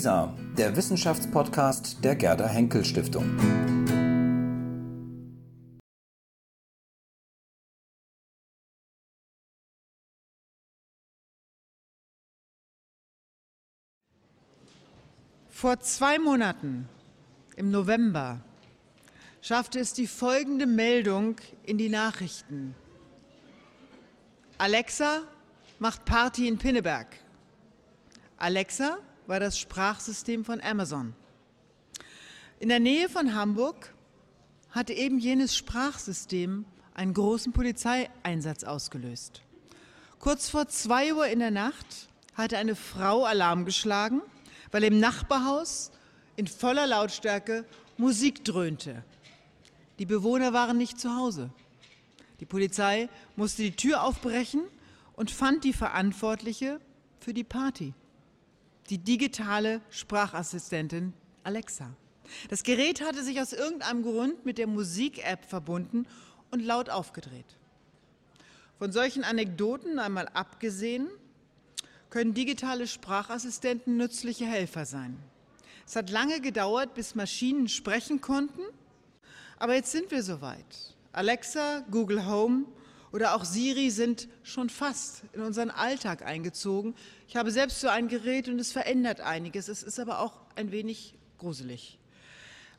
WISA, der Wissenschaftspodcast der Gerda Henkel Stiftung. Vor zwei Monaten, im November, schaffte es die folgende Meldung in die Nachrichten. Alexa macht Party in Pinneberg. Alexa war das Sprachsystem von Amazon. In der Nähe von Hamburg hatte eben jenes Sprachsystem einen großen Polizeieinsatz ausgelöst. Kurz vor zwei Uhr in der Nacht hatte eine Frau Alarm geschlagen weil im Nachbarhaus in voller Lautstärke Musik dröhnte. Die Bewohner waren nicht zu Hause. Die Polizei musste die Tür aufbrechen und fand die Verantwortliche für die Party, die digitale Sprachassistentin Alexa. Das Gerät hatte sich aus irgendeinem Grund mit der Musik-App verbunden und laut aufgedreht. Von solchen Anekdoten einmal abgesehen, können digitale Sprachassistenten nützliche Helfer sein. Es hat lange gedauert, bis Maschinen sprechen konnten, aber jetzt sind wir soweit. Alexa, Google Home oder auch Siri sind schon fast in unseren Alltag eingezogen. Ich habe selbst so ein Gerät und es verändert einiges. Es ist aber auch ein wenig gruselig.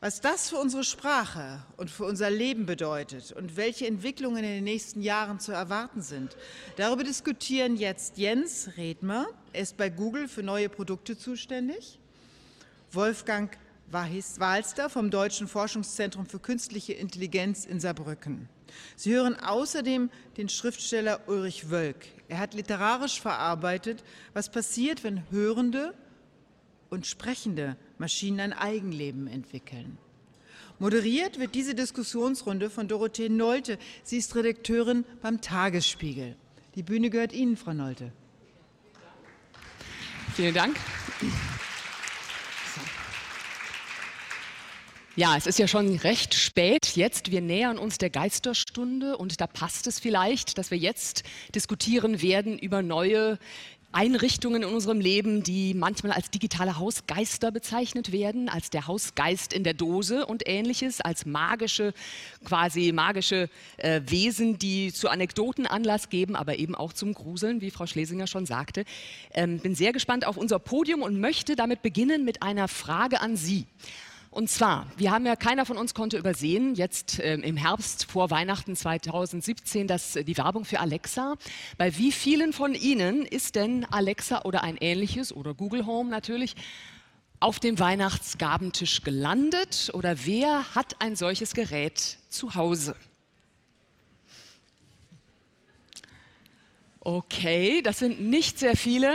Was das für unsere Sprache und für unser Leben bedeutet und welche Entwicklungen in den nächsten Jahren zu erwarten sind, darüber diskutieren jetzt Jens Redmer, er ist bei Google für neue Produkte zuständig, Wolfgang Walster vom Deutschen Forschungszentrum für künstliche Intelligenz in Saarbrücken. Sie hören außerdem den Schriftsteller Ulrich Wölk. Er hat literarisch verarbeitet, was passiert, wenn Hörende und sprechende Maschinen ein Eigenleben entwickeln. Moderiert wird diese Diskussionsrunde von Dorothee Nolte. Sie ist Redakteurin beim Tagesspiegel. Die Bühne gehört Ihnen, Frau Nolte. Vielen Dank. Ja, es ist ja schon recht spät jetzt. Wir nähern uns der Geisterstunde und da passt es vielleicht, dass wir jetzt diskutieren werden über neue Einrichtungen in unserem Leben, die manchmal als digitale Hausgeister bezeichnet werden, als der Hausgeist in der Dose und ähnliches, als magische, quasi magische äh, Wesen, die zu Anekdoten Anlass geben, aber eben auch zum Gruseln, wie Frau Schlesinger schon sagte. Ähm, bin sehr gespannt auf unser Podium und möchte damit beginnen mit einer Frage an Sie. Und zwar, wir haben ja, keiner von uns konnte übersehen, jetzt äh, im Herbst vor Weihnachten 2017, dass äh, die Werbung für Alexa. Bei wie vielen von Ihnen ist denn Alexa oder ein ähnliches oder Google Home natürlich auf dem Weihnachtsgabentisch gelandet oder wer hat ein solches Gerät zu Hause? Okay, das sind nicht sehr viele.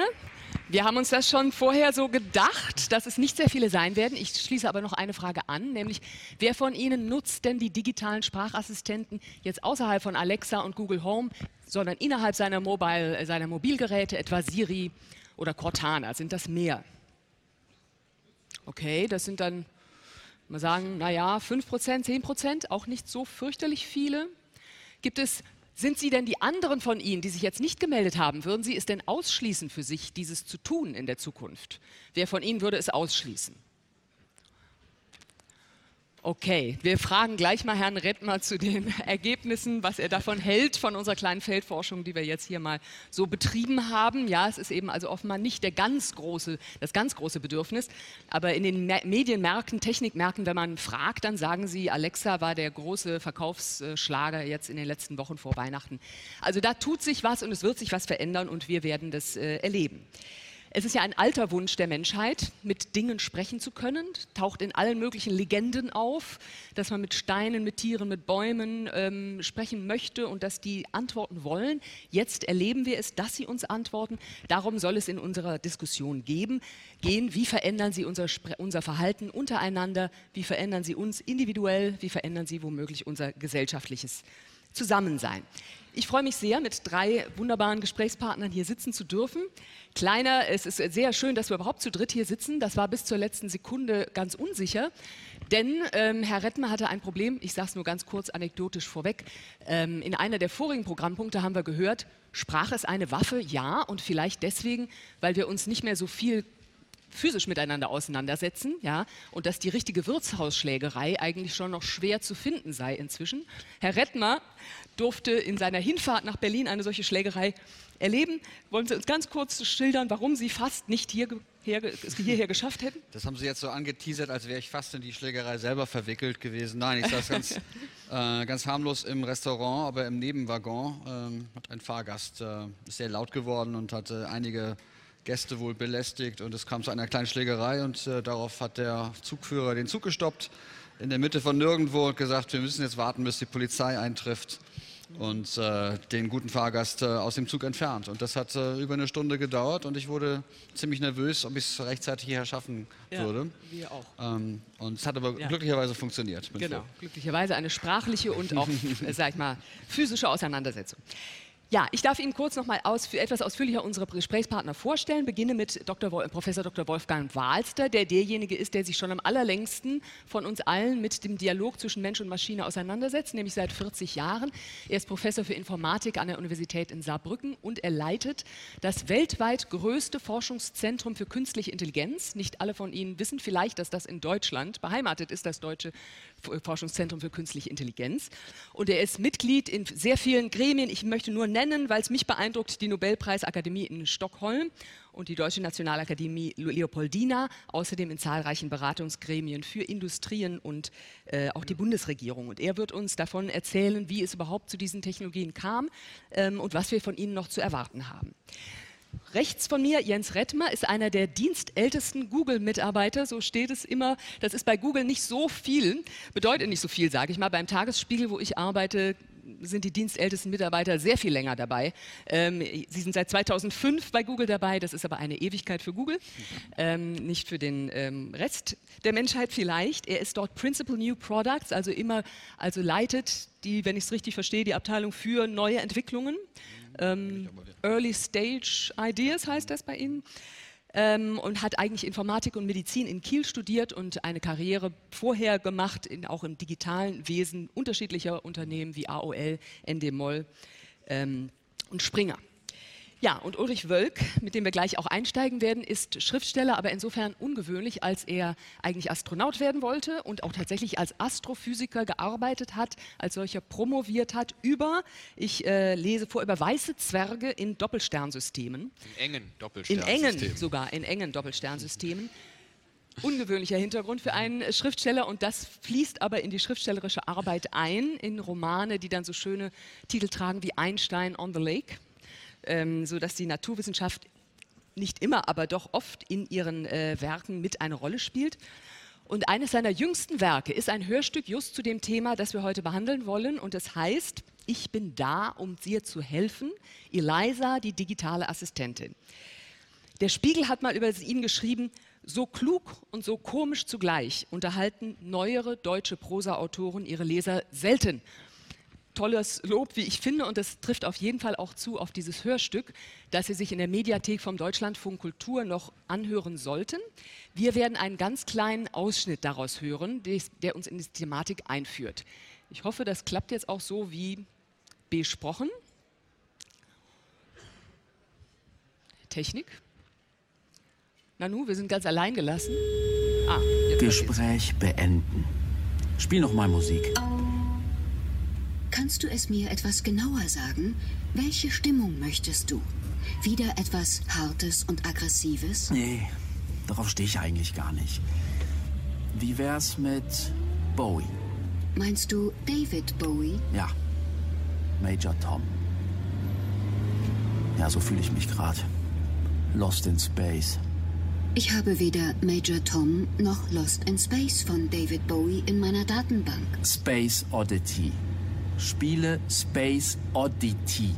Wir haben uns das schon vorher so gedacht, dass es nicht sehr viele sein werden. Ich schließe aber noch eine Frage an, nämlich wer von Ihnen nutzt denn die digitalen Sprachassistenten jetzt außerhalb von Alexa und Google Home, sondern innerhalb seiner, Mobile, seiner Mobilgeräte, etwa Siri oder Cortana? Sind das mehr? Okay, das sind dann, mal sagen, naja, 5%, 10%, auch nicht so fürchterlich viele. Gibt es sind Sie denn die anderen von Ihnen, die sich jetzt nicht gemeldet haben, würden Sie es denn ausschließen für sich, dieses zu tun in der Zukunft? Wer von Ihnen würde es ausschließen? Okay, wir fragen gleich mal Herrn Rettmer zu den Ergebnissen, was er davon hält, von unserer kleinen Feldforschung, die wir jetzt hier mal so betrieben haben. Ja, es ist eben also offenbar nicht der ganz große, das ganz große Bedürfnis, aber in den Medienmärkten, Technikmärkten, wenn man fragt, dann sagen sie, Alexa war der große Verkaufsschlager jetzt in den letzten Wochen vor Weihnachten. Also da tut sich was und es wird sich was verändern und wir werden das äh, erleben. Es ist ja ein alter Wunsch der Menschheit, mit Dingen sprechen zu können, taucht in allen möglichen Legenden auf, dass man mit Steinen, mit Tieren, mit Bäumen ähm, sprechen möchte und dass die antworten wollen. Jetzt erleben wir es, dass sie uns antworten. Darum soll es in unserer Diskussion geben, gehen. Wie verändern sie unser, unser Verhalten untereinander? Wie verändern sie uns individuell? Wie verändern sie womöglich unser gesellschaftliches Zusammensein? Ich freue mich sehr, mit drei wunderbaren Gesprächspartnern hier sitzen zu dürfen. Kleiner, es ist sehr schön, dass wir überhaupt zu dritt hier sitzen. Das war bis zur letzten Sekunde ganz unsicher, denn ähm, Herr Rettmer hatte ein Problem. Ich sage es nur ganz kurz anekdotisch vorweg. Ähm, in einer der vorigen Programmpunkte haben wir gehört, Sprache ist eine Waffe, ja, und vielleicht deswegen, weil wir uns nicht mehr so viel physisch miteinander auseinandersetzen, ja, und dass die richtige Wirtshausschlägerei eigentlich schon noch schwer zu finden sei inzwischen. Herr Rettmer durfte in seiner Hinfahrt nach Berlin eine solche Schlägerei erleben. Wollen Sie uns ganz kurz schildern, warum Sie fast nicht hier, hier, hierher geschafft hätten? Das haben Sie jetzt so angeteasert, als wäre ich fast in die Schlägerei selber verwickelt gewesen. Nein, ich saß ganz, äh, ganz harmlos im Restaurant, aber im Nebenwaggon ähm, hat ein Fahrgast äh, sehr laut geworden und hatte einige Gäste wohl belästigt und es kam zu einer kleinen Schlägerei und äh, darauf hat der Zugführer den Zug gestoppt in der Mitte von nirgendwo und gesagt, wir müssen jetzt warten, bis die Polizei eintrifft und äh, den guten Fahrgast äh, aus dem Zug entfernt. Und das hat äh, über eine Stunde gedauert und ich wurde ziemlich nervös, ob ich es rechtzeitig hierher schaffen Ja, würde. wir auch. Ähm, und es hat aber Ja. glücklicherweise funktioniert. Genau, froh. glücklicherweise eine sprachliche und auch, äh, sag ich mal, physische Auseinandersetzung. Ja, ich darf Ihnen kurz noch mal aus, etwas ausführlicher unsere Gesprächspartner vorstellen. Beginne mit Dr. Wol Professor Dr. Wolfgang Wahlster, der derjenige ist, der sich schon am allerlängsten von uns allen mit dem Dialog zwischen Mensch und Maschine auseinandersetzt, nämlich seit 40 Jahren. Er ist Professor für Informatik an der Universität in Saarbrücken und er leitet das weltweit größte Forschungszentrum für künstliche Intelligenz. Nicht alle von Ihnen wissen vielleicht, dass das in Deutschland beheimatet ist, das deutsche Forschungszentrum für künstliche Intelligenz. Und er ist Mitglied in sehr vielen Gremien. Ich möchte nur nennen, weil es mich beeindruckt, die Nobelpreisakademie in Stockholm und die Deutsche Nationalakademie Leopoldina, außerdem in zahlreichen Beratungsgremien für Industrien und äh, auch die Bundesregierung. Und er wird uns davon erzählen, wie es überhaupt zu diesen Technologien kam ähm, und was wir von ihnen noch zu erwarten haben. Rechts von mir, Jens Rettmer, ist einer der dienstältesten Google-Mitarbeiter, so steht es immer. Das ist bei Google nicht so viel, bedeutet nicht so viel, sage ich mal. Beim Tagesspiegel, wo ich arbeite, sind die dienstältesten Mitarbeiter sehr viel länger dabei. Ähm, sie sind seit 2005 bei Google dabei, das ist aber eine Ewigkeit für Google, ähm, nicht für den ähm, Rest der Menschheit vielleicht. Er ist dort Principal New Products, also immer, also leitet die, wenn ich es richtig verstehe, die Abteilung für neue Entwicklungen. Ähm, Early Stage Ideas heißt das bei Ihnen. Ähm, und hat eigentlich Informatik und Medizin in Kiel studiert und eine Karriere vorher gemacht, in, auch im digitalen Wesen unterschiedlicher Unternehmen wie AOL, Endemol ähm, und Springer. Ja, und Ulrich Wölk, mit dem wir gleich auch einsteigen werden, ist Schriftsteller, aber insofern ungewöhnlich, als er eigentlich Astronaut werden wollte und auch tatsächlich als Astrophysiker gearbeitet hat, als solcher promoviert hat über, ich äh, lese vor, über weiße Zwerge in Doppelsternsystemen. In engen In Doppelsternsystemen. engen sogar, in engen Doppelsternsystemen. Ungewöhnlicher Hintergrund für einen Schriftsteller und das fließt aber in die schriftstellerische Arbeit ein, in Romane, die dann so schöne Titel tragen wie Einstein on the Lake, ähm, sodass die Naturwissenschaft nicht immer, aber doch oft in ihren äh, Werken mit eine Rolle spielt. Und eines seiner jüngsten Werke ist ein Hörstück just zu dem Thema, das wir heute behandeln wollen. Und es heißt, ich bin da, um dir zu helfen. Eliza, die digitale Assistentin. Der Spiegel hat mal über ihn geschrieben, so klug und so komisch zugleich unterhalten neuere deutsche Prosa-Autoren ihre Leser selten. Tolles Lob, wie ich finde, und das trifft auf jeden Fall auch zu auf dieses Hörstück, das Sie sich in der Mediathek vom Deutschlandfunk Kultur noch anhören sollten. Wir werden einen ganz kleinen Ausschnitt daraus hören, der uns in die Thematik einführt. Ich hoffe, das klappt jetzt auch so wie besprochen. Technik. Nanu, wir sind ganz allein gelassen. Ah. Gespräch beenden. Spiel noch mal Musik. Kannst du es mir etwas genauer sagen? Welche Stimmung möchtest du? Wieder etwas Hartes und Aggressives? Nee, darauf stehe ich eigentlich gar nicht. Wie wär's mit Bowie? Meinst du David Bowie? Ja, Major Tom. Ja, so fühle ich mich gerade. Lost in Space. Ich habe weder Major Tom noch Lost in Space von David Bowie in meiner Datenbank. Space Oddity. Spiele Space Oddity.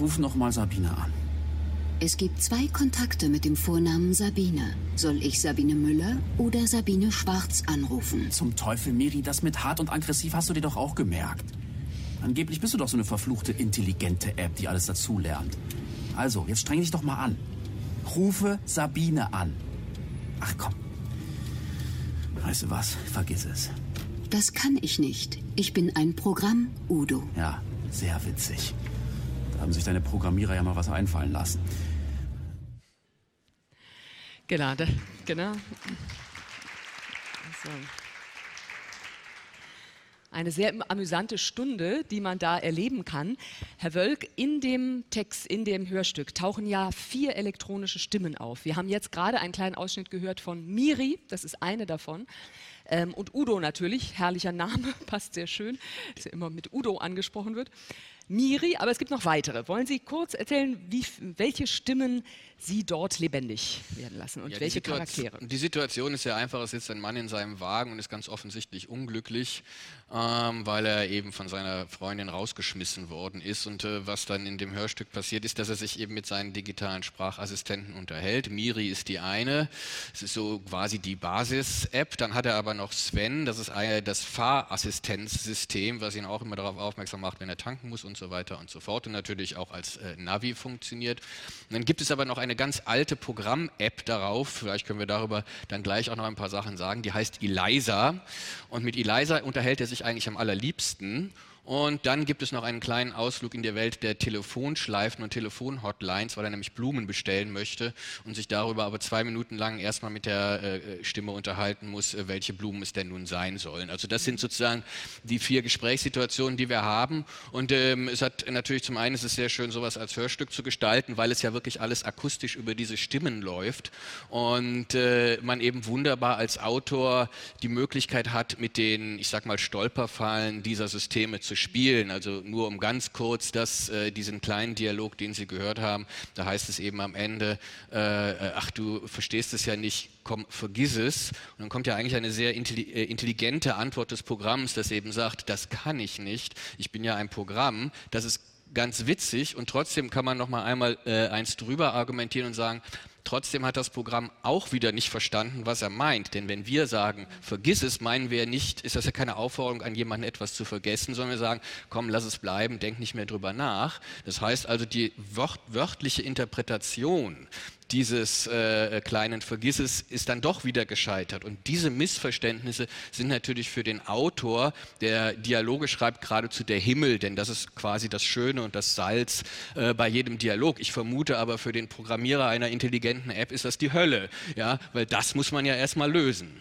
Ruf noch mal Sabine an. Es gibt zwei Kontakte mit dem Vornamen Sabine. Soll ich Sabine Müller oder Sabine Schwarz anrufen? Zum Teufel, Miri, das mit hart und aggressiv hast du dir doch auch gemerkt. Angeblich bist du doch so eine verfluchte, intelligente App, die alles dazulernt. Also, jetzt streng dich doch mal an. Rufe Sabine an. Ach komm. Weißt du was? Vergiss es. Das kann ich nicht. Ich bin ein Programm, Udo. Ja, sehr witzig. Da haben sich deine Programmierer ja mal was einfallen lassen. Genau, da, genau. So. Eine sehr amüsante Stunde, die man da erleben kann. Herr Wölk, in dem Text, in dem Hörstück tauchen ja vier elektronische Stimmen auf. Wir haben jetzt gerade einen kleinen Ausschnitt gehört von Miri, das ist eine davon. Ähm, und Udo natürlich, herrlicher Name, passt sehr schön, dass er immer mit Udo angesprochen wird. Miri, aber es gibt noch weitere. Wollen Sie kurz erzählen, wie, welche Stimmen Sie dort lebendig werden lassen und Ja, welche die Charaktere? Die Situation ist ja einfach, es sitzt ein Mann in seinem Wagen und ist ganz offensichtlich unglücklich, ähm, weil er eben von seiner Freundin rausgeschmissen worden ist. Und äh, was dann in dem Hörstück passiert, ist, dass er sich eben mit seinen digitalen Sprachassistenten unterhält. Miri ist die eine, es ist so quasi die Basis-App. Dann hat er aber noch Sven, das ist eine, das Fahrassistenzsystem, was ihn auch immer darauf aufmerksam macht, wenn er tanken muss und so weiter und so fort. Und natürlich auch als äh, Navi funktioniert. Und dann gibt es aber noch eine ganz alte Programm-App darauf, vielleicht können wir darüber dann gleich auch noch ein paar Sachen sagen, die heißt Eliza. Und mit Eliza unterhält er sich eigentlich am allerliebsten. Und dann gibt es noch einen kleinen Ausflug in die Welt der Telefonschleifen und Telefonhotlines, weil er nämlich Blumen bestellen möchte und sich darüber aber zwei Minuten lang erstmal mit der äh, Stimme unterhalten muss, äh, welche Blumen es denn nun sein sollen. Also das sind sozusagen die vier Gesprächssituationen, die wir haben. Und ähm, es hat natürlich zum einen, es ist sehr schön, sowas als Hörstück zu gestalten, weil es ja wirklich alles akustisch über diese Stimmen läuft und äh, man eben wunderbar als Autor die Möglichkeit hat, mit den, ich sag mal, Stolperfallen dieser Systeme zu spielen. Also nur um ganz kurz das, äh, diesen kleinen Dialog, den Sie gehört haben, da heißt es eben am Ende, äh, ach du verstehst es ja nicht, komm, vergiss es. Und dann kommt ja eigentlich eine sehr äh, intelligente Antwort des Programms, das eben sagt, das kann ich nicht, ich bin ja ein Programm, das ist ganz witzig und trotzdem kann man noch mal einmal äh, eins drüber argumentieren und sagen, Trotzdem hat das Programm auch wieder nicht verstanden, was er meint. Denn wenn wir sagen, vergiss es, meinen wir nicht, ist das ja keine Aufforderung an jemanden etwas zu vergessen, sondern wir sagen, komm, lass es bleiben, denk nicht mehr drüber nach. Das heißt also, die wört wörtliche Interpretation dieses äh, kleinen Vergisses ist dann doch wieder gescheitert. Und diese Missverständnisse sind natürlich für den Autor, der Dialoge schreibt, geradezu der Himmel, denn das ist quasi das Schöne und das Salz äh, bei jedem Dialog. Ich vermute aber für den Programmierer einer intelligenten App ist das die Hölle, ja, weil das muss man ja erstmal lösen.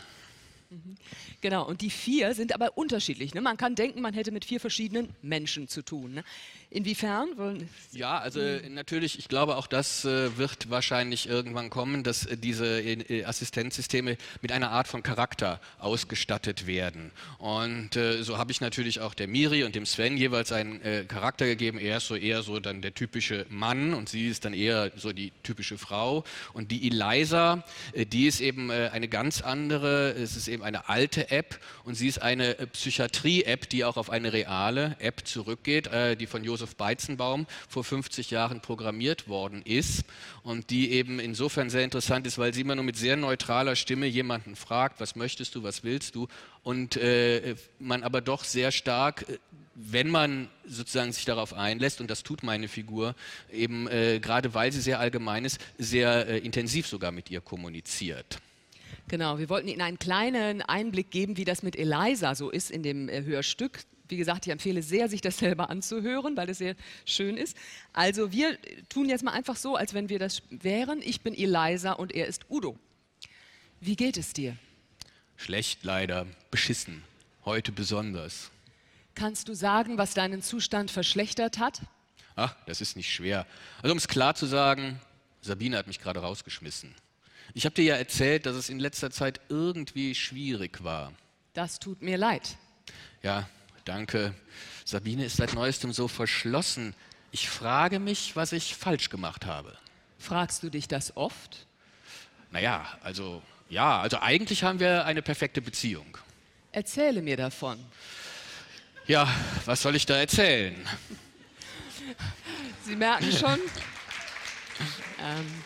Genau, und die vier sind aber unterschiedlich. Ne? Man kann denken, man hätte mit vier verschiedenen Menschen zu tun. Ne? Inwiefern? Wollen, Ja, also äh, natürlich, ich glaube auch das äh, wird wahrscheinlich irgendwann kommen, dass äh, diese Assistenzsysteme mit einer Art von Charakter ausgestattet werden. Und so habe ich natürlich auch der Miri und dem Sven jeweils einen Charakter gegeben. Er ist so eher so dann der typische Mann und sie ist dann eher so die typische Frau. Und die Eliza, die ist eben eine ganz andere, es ist eben eine alte App und sie ist eine Psychiatrie-App, die auch auf eine reale App zurückgeht, die von Josef Beizenbaum vor 50 Jahren programmiert worden ist und die eben insofern sehr interessant ist, weil sie immer nur mit sehr neutraler Stimme jemanden fragt, was möchtest du, was willst du und äh, man aber doch sehr stark äh, wenn man sozusagen sich darauf einlässt, und das tut meine Figur, eben äh, gerade weil sie sehr allgemein ist, sehr äh, intensiv sogar mit ihr kommuniziert. Genau, wir wollten Ihnen einen kleinen Einblick geben, wie das mit Eliza so ist in dem äh, Hörstück. Wie gesagt, ich empfehle sehr, sich das selber anzuhören, weil es sehr schön ist. Also wir tun jetzt mal einfach so, als wenn wir das wären. Ich bin Eliza und er ist Udo. Wie geht es dir? Schlecht leider, beschissen, heute besonders. Kannst du sagen, was deinen Zustand verschlechtert hat? Ach, das ist nicht schwer. Also um es klar zu sagen, Sabine hat mich gerade rausgeschmissen. Ich habe dir ja erzählt, dass es in letzter Zeit irgendwie schwierig war. Das tut mir leid. Ja, danke. Sabine ist seit neuestem so verschlossen. Ich frage mich, was ich falsch gemacht habe. Fragst du dich das oft? Naja, also ja, also eigentlich haben wir eine perfekte Beziehung. Erzähle mir davon. Ja, was soll ich da erzählen? Sie merken schon, ähm,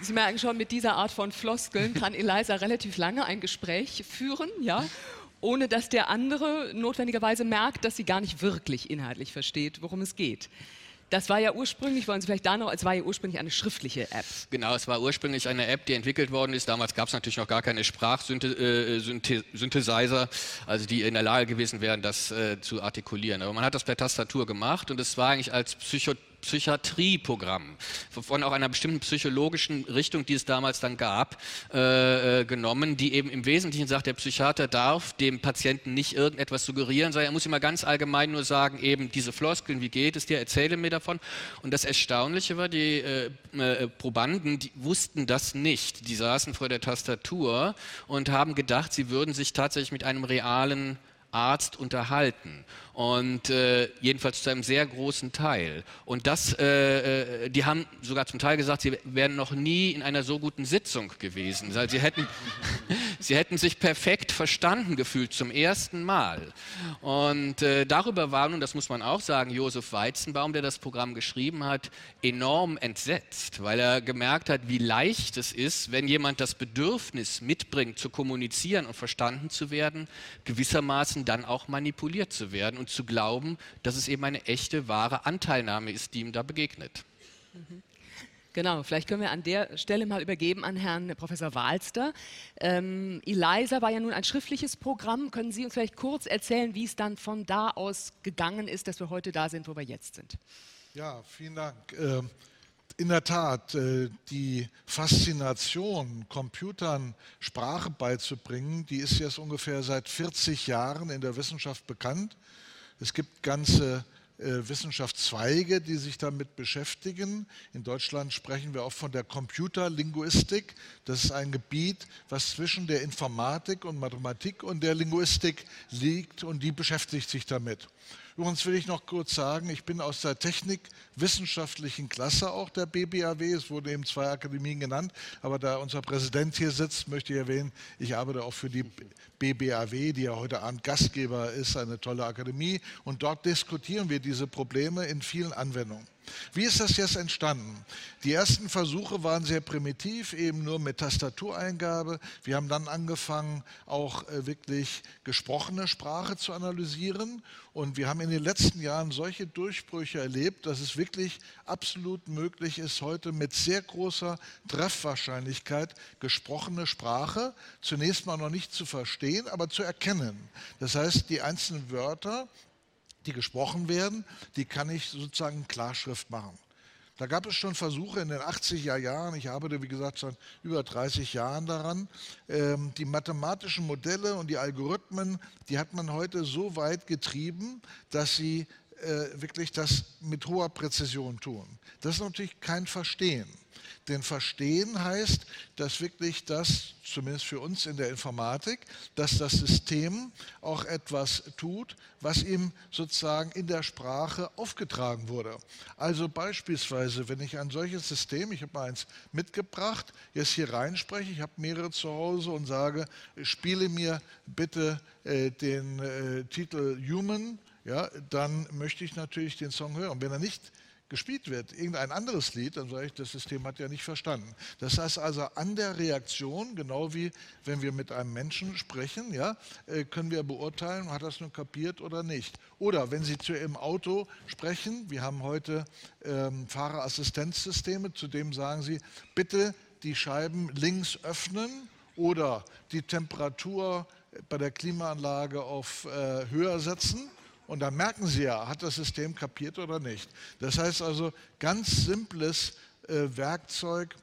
Sie merken schon, mit dieser Art von Floskeln kann Eliza relativ lange ein Gespräch führen, ja, ohne dass der andere notwendigerweise merkt, dass sie gar nicht wirklich inhaltlich versteht, worum es geht. Das war ja ursprünglich, wollen Sie vielleicht da noch, es war ja ursprünglich eine schriftliche App. Genau, es war ursprünglich eine App, die entwickelt worden ist. Damals gab es natürlich noch gar keine Sprachsynthesizer, also die in der Lage gewesen wären, das äh, zu artikulieren. Aber man hat das per Tastatur gemacht und es war eigentlich als Psycho Psychiatrieprogramm von auch einer bestimmten psychologischen Richtung, die es damals dann gab, äh, äh, genommen, die eben im Wesentlichen sagt, der Psychiater darf dem Patienten nicht irgendetwas suggerieren, sondern er muss immer ganz allgemein nur sagen, eben diese Floskeln, wie geht es dir, erzähle mir davon. Und das Erstaunliche war, die äh, äh, Probanden, die wussten das nicht. Die saßen vor der Tastatur und haben gedacht, sie würden sich tatsächlich mit einem realen Arzt unterhalten und äh, jedenfalls zu einem sehr großen Teil. Und das, äh, äh, die haben sogar zum Teil gesagt, sie wären noch nie in einer so guten Sitzung gewesen. Also sie hätten, sie hätten sich perfekt verstanden gefühlt zum ersten Mal. Und äh, darüber war nun, das muss man auch sagen, Josef Weizenbaum, der das Programm geschrieben hat, enorm entsetzt, weil er gemerkt hat, wie leicht es ist, wenn jemand das Bedürfnis mitbringt, zu kommunizieren und verstanden zu werden, gewissermaßen dann auch manipuliert zu werden und zu glauben, dass es eben eine echte, wahre Anteilnahme ist, die ihm da begegnet. Genau, vielleicht können wir an der Stelle mal übergeben an Herrn Professor Wahlster. Ähm, ELISA war ja nun ein schriftliches Programm. Können Sie uns vielleicht kurz erzählen, wie es dann von da aus gegangen ist, dass wir heute da sind, wo wir jetzt sind? Ja, vielen Dank. Ähm, in der Tat, äh, die Faszination, Computern Sprache beizubringen, die ist jetzt ungefähr seit 40 Jahren in der Wissenschaft bekannt. Es gibt ganze Wissenschaftszweige, die sich damit beschäftigen. In Deutschland sprechen wir auch von der Computerlinguistik. Das ist ein Gebiet, was zwischen der Informatik und Mathematik und der Linguistik liegt und die beschäftigt sich damit. Übrigens will ich noch kurz sagen, ich bin aus der technikwissenschaftlichen Klasse auch der BBAW. Es wurden eben zwei Akademien genannt, aber da unser Präsident hier sitzt, möchte ich erwähnen, ich arbeite auch für die BBAW, die ja heute Abend Gastgeber ist, eine tolle Akademie. Und dort diskutieren wir diese Probleme in vielen Anwendungen. Wie ist das jetzt entstanden? Die ersten Versuche waren sehr primitiv, eben nur mit Tastatureingabe. Wir haben dann angefangen, auch äh, wirklich gesprochene Sprache zu analysieren. Und wir haben in den letzten Jahren solche Durchbrüche erlebt, dass es wirklich absolut möglich ist, heute mit sehr großer Treffwahrscheinlichkeit gesprochene Sprache zunächst mal noch nicht zu verstehen, aber zu erkennen. Das heißt, die einzelnen Wörter die gesprochen werden, die kann ich sozusagen Klarschrift machen. Da gab es schon Versuche in den 80er Jahren, ich arbeite wie gesagt schon über 30 Jahren daran, ähm, die mathematischen Modelle und die Algorithmen, die hat man heute so weit getrieben, dass sie äh, wirklich das mit hoher Präzision tun. Das ist natürlich kein Verstehen. Denn Verstehen heißt, dass wirklich das, zumindest für uns in der Informatik, dass das System auch etwas tut, was ihm sozusagen in der Sprache aufgetragen wurde. Also beispielsweise, wenn ich ein solches System, ich habe mal eins mitgebracht, jetzt hier reinspreche, ich habe mehrere zu Hause und sage, spiele mir bitte äh, den äh, Titel Human, ja, dann möchte ich natürlich den Song hören. Wenn er nicht gespielt wird, irgendein anderes Lied, dann sage ich, das System hat ja nicht verstanden. Das heißt also, an der Reaktion, genau wie wenn wir mit einem Menschen sprechen, ja, äh, können wir beurteilen, hat das nun kapiert oder nicht. Oder wenn Sie zu Ihrem Auto sprechen, wir haben heute ähm, Fahrerassistenzsysteme, zu dem sagen Sie, bitte die Scheiben links öffnen oder die Temperatur bei der Klimaanlage auf äh, höher setzen und dann merken Sie ja, hat das System kapiert oder nicht. Das heißt also, ganz simples äh, Werkzeug,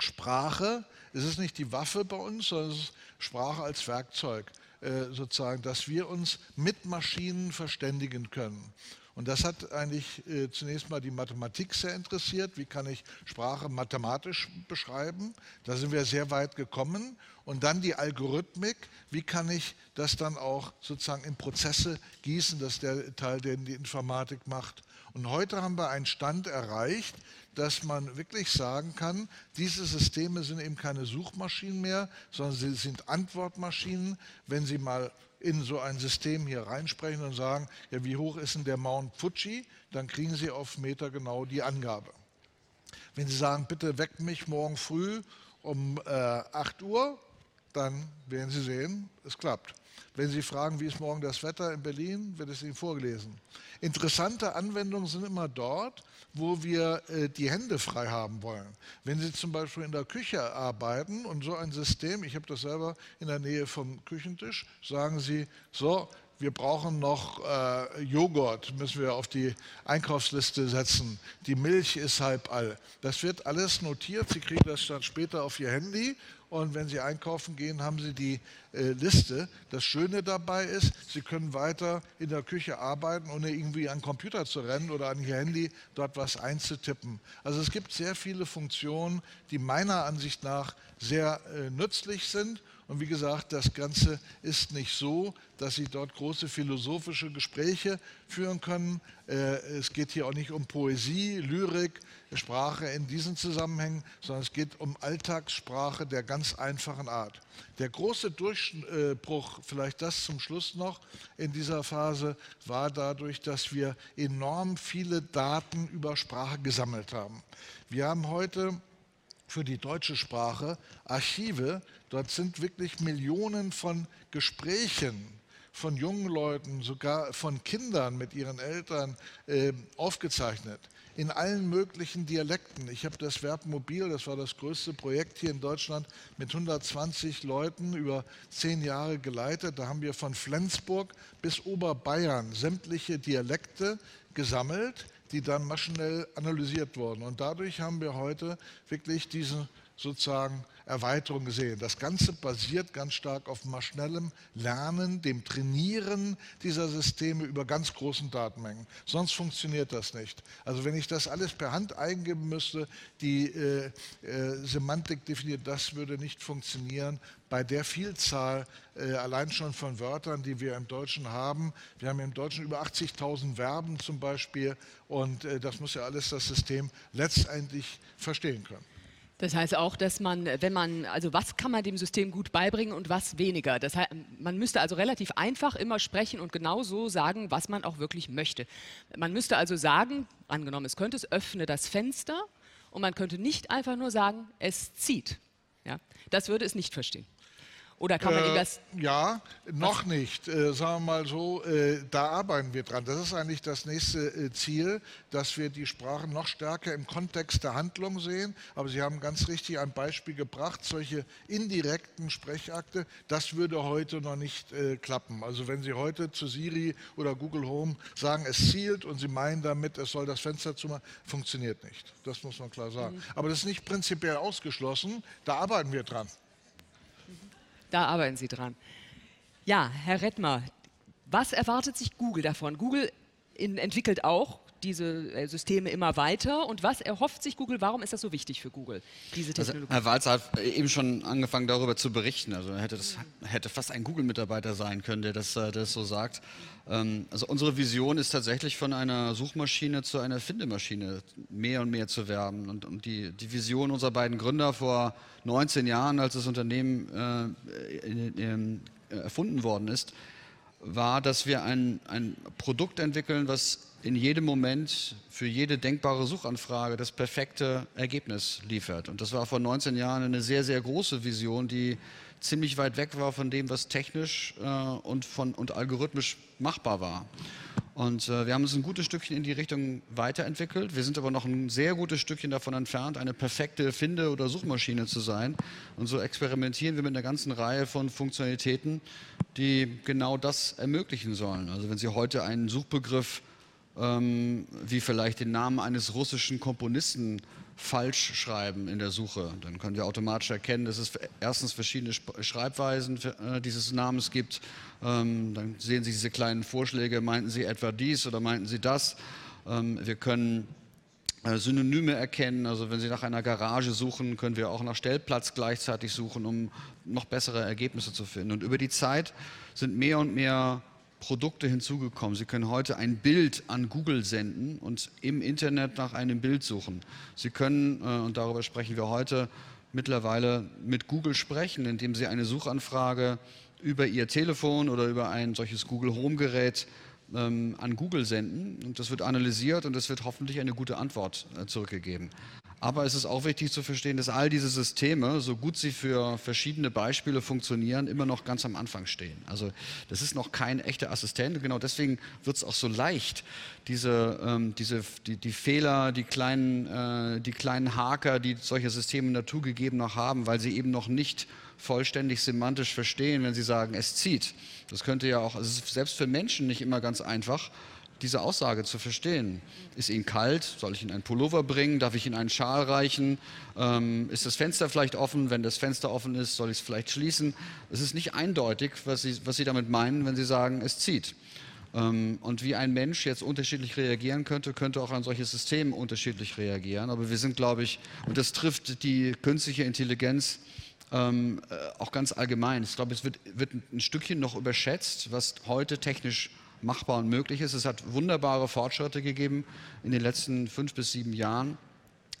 Sprache. Es ist nicht die Waffe bei uns, sondern es ist Sprache als Werkzeug, äh, sozusagen, dass wir uns mit Maschinen verständigen können. Und das hat eigentlich äh, zunächst mal die Mathematik sehr interessiert. Wie kann ich Sprache mathematisch beschreiben? Da sind wir sehr weit gekommen. Und dann die Algorithmik. Wie kann ich das dann auch sozusagen in Prozesse gießen? Das ist der Teil, den die Informatik macht. Und heute haben wir einen Stand erreicht, dass man wirklich sagen kann, diese Systeme sind eben keine Suchmaschinen mehr, sondern sie sind Antwortmaschinen. Wenn Sie mal in so ein System hier reinsprechen und sagen, ja, wie hoch ist denn der Mount Fuji, dann kriegen Sie auf Meter genau die Angabe. Wenn Sie sagen, bitte weck mich morgen früh um äh, 8 Uhr, dann werden Sie sehen, es klappt. Wenn Sie fragen, wie ist morgen das Wetter in Berlin, wird es Ihnen vorgelesen. Interessante Anwendungen sind immer dort, wo wir äh, die Hände frei haben wollen. Wenn Sie zum Beispiel in der Küche arbeiten und so ein System, ich habe das selber in der Nähe vom Küchentisch, sagen Sie, so, wir brauchen noch äh, Joghurt, müssen wir auf die Einkaufsliste setzen. Die Milch ist halb all. Das wird alles notiert. Sie kriegen das dann später auf Ihr Handy und wenn Sie einkaufen gehen, haben Sie die äh, Liste. Das Schöne dabei ist, Sie können weiter in der Küche arbeiten, ohne irgendwie an den Computer zu rennen oder an Ihr Handy dort was einzutippen. Also es gibt sehr viele Funktionen, die meiner Ansicht nach sehr äh, nützlich sind und wie gesagt, das Ganze ist nicht so, dass Sie dort große philosophische Gespräche führen können. Äh, es geht hier auch nicht um Poesie, Lyrik, Sprache in diesen Zusammenhängen, sondern es geht um Alltagssprache der ganz einfachen Art. Der große Durchbruch, vielleicht das zum Schluss noch in dieser Phase, war dadurch, dass wir enorm viele Daten über Sprache gesammelt haben. Wir haben heute für die deutsche Sprache Archive. Dort sind wirklich Millionen von Gesprächen von jungen Leuten, sogar von Kindern mit ihren Eltern äh, aufgezeichnet in allen möglichen Dialekten. Ich habe das Verb Mobil, das war das größte Projekt hier in Deutschland, mit 120 Leuten über zehn Jahre geleitet. Da haben wir von Flensburg bis Oberbayern sämtliche Dialekte gesammelt die dann maschinell analysiert wurden. Und dadurch haben wir heute wirklich diese sozusagen Erweiterung gesehen. Das Ganze basiert ganz stark auf maschinellem Lernen, dem Trainieren dieser Systeme über ganz großen Datenmengen. Sonst funktioniert das nicht. Also wenn ich das alles per Hand eingeben müsste, die äh, äh, Semantik definiert, das würde nicht funktionieren bei der Vielzahl äh, allein schon von Wörtern, die wir im Deutschen haben. Wir haben im Deutschen über 80.000 Verben zum Beispiel und äh, das muss ja alles das System letztendlich verstehen können. Das heißt auch, dass man, wenn man, also was kann man dem System gut beibringen und was weniger. Das heißt, man müsste also relativ einfach immer sprechen und genau so sagen, was man auch wirklich möchte. Man müsste also sagen, angenommen, es könnte es, öffne das Fenster und man könnte nicht einfach nur sagen, es zieht. Ja, das würde es nicht verstehen. Oder kann man äh, ihm das. Ja, noch nicht. Äh, sagen wir mal so, äh, da arbeiten wir dran. Das ist eigentlich das nächste äh, Ziel, dass wir die Sprache noch stärker im Kontext der Handlung sehen. Aber Sie haben ganz richtig ein Beispiel gebracht, solche indirekten Sprechakte, das würde heute noch nicht äh, klappen. Also wenn Sie heute zu Siri oder Google Home sagen, es zielt und Sie meinen damit, es soll das Fenster zumachen, funktioniert nicht. Das muss man klar sagen. Mhm. Aber das ist nicht prinzipiell ausgeschlossen, da arbeiten wir dran. Da arbeiten Sie dran. Ja, Herr Rettmer, was erwartet sich Google davon? Google entwickelt auch diese äh, Systeme immer weiter. Und was erhofft sich Google? Warum ist das so wichtig für Google, diese also, Technologie? Also, Herr Walzer hat eben schon angefangen, darüber zu berichten. Also er hätte, das, hätte fast ein Google-Mitarbeiter sein können, der das, äh, das so sagt. Ähm, also unsere Vision ist tatsächlich von einer Suchmaschine zu einer Findemaschine mehr und mehr zu werden. Und, und die, die, Vision unserer beiden Gründer vor 19 Jahren, als das Unternehmen äh, in, in, erfunden worden ist, war, dass wir ein, ein Produkt entwickeln, was in jedem Moment für jede denkbare Suchanfrage das perfekte Ergebnis liefert. Und das war vor 19 Jahren eine sehr, sehr große Vision, die ziemlich weit weg war von dem, was technisch äh, und, von, und algorithmisch machbar war. Und äh, wir haben uns ein gutes Stückchen in die Richtung weiterentwickelt. Wir sind aber noch ein sehr gutes Stückchen davon entfernt, eine perfekte Finde- oder Suchmaschine zu sein. Und so experimentieren wir mit einer ganzen Reihe von Funktionalitäten, die genau das ermöglichen sollen. Also wenn Sie heute einen Suchbegriff ähm, wie vielleicht den Namen eines russischen Komponisten falsch schreiben in der Suche. Dann können wir automatisch erkennen, dass es erstens verschiedene Schreibweisen äh, dieses Namens gibt. Ähm, dann sehen Sie diese kleinen Vorschläge, meinten Sie etwa dies oder meinten Sie das. Ähm, wir können Synonyme erkennen. Also wenn Sie nach einer Garage suchen, können wir auch nach Stellplatz gleichzeitig suchen, um noch bessere Ergebnisse zu finden. Und über die Zeit sind mehr und mehr Produkte hinzugekommen. Sie können heute ein Bild an Google senden und im Internet nach einem Bild suchen. Sie können, äh, und darüber sprechen wir heute, mittlerweile mit Google sprechen, indem Sie eine Suchanfrage über Ihr Telefon oder über ein solches Google Home Gerät ähm, an Google senden. Und das wird analysiert und es wird hoffentlich eine gute Antwort äh, zurückgegeben. Aber es ist auch wichtig zu verstehen, dass all diese Systeme, so gut sie für verschiedene Beispiele funktionieren, immer noch ganz am Anfang stehen. Also das ist noch kein echter Assistent. Genau deswegen wird es auch so leicht, diese, ähm, diese, die, die, Fehler, die kleinen, äh, die kleinen Haker, die solche Systeme naturgegeben noch haben, weil sie eben noch nicht vollständig semantisch verstehen, wenn sie sagen, es zieht. Das könnte ja auch, also es ist selbst für Menschen nicht immer ganz einfach, diese Aussage zu verstehen. Ist Ihnen kalt? Soll ich Ihnen einen Pullover bringen? Darf ich Ihnen einen Schal reichen? Ähm, ist das Fenster vielleicht offen? Wenn das Fenster offen ist, soll ich es vielleicht schließen? Es ist nicht eindeutig, was Sie, was Sie damit meinen, wenn Sie sagen, es zieht. Ähm, und wie ein Mensch jetzt unterschiedlich reagieren könnte, könnte auch ein solches System unterschiedlich reagieren. Aber wir sind, glaube ich, und das trifft die künstliche Intelligenz ähm, äh, auch ganz allgemein. Ich glaube, es wird, wird ein Stückchen noch überschätzt, was heute technisch machbar und möglich ist. Es hat wunderbare Fortschritte gegeben in den letzten fünf bis sieben Jahren.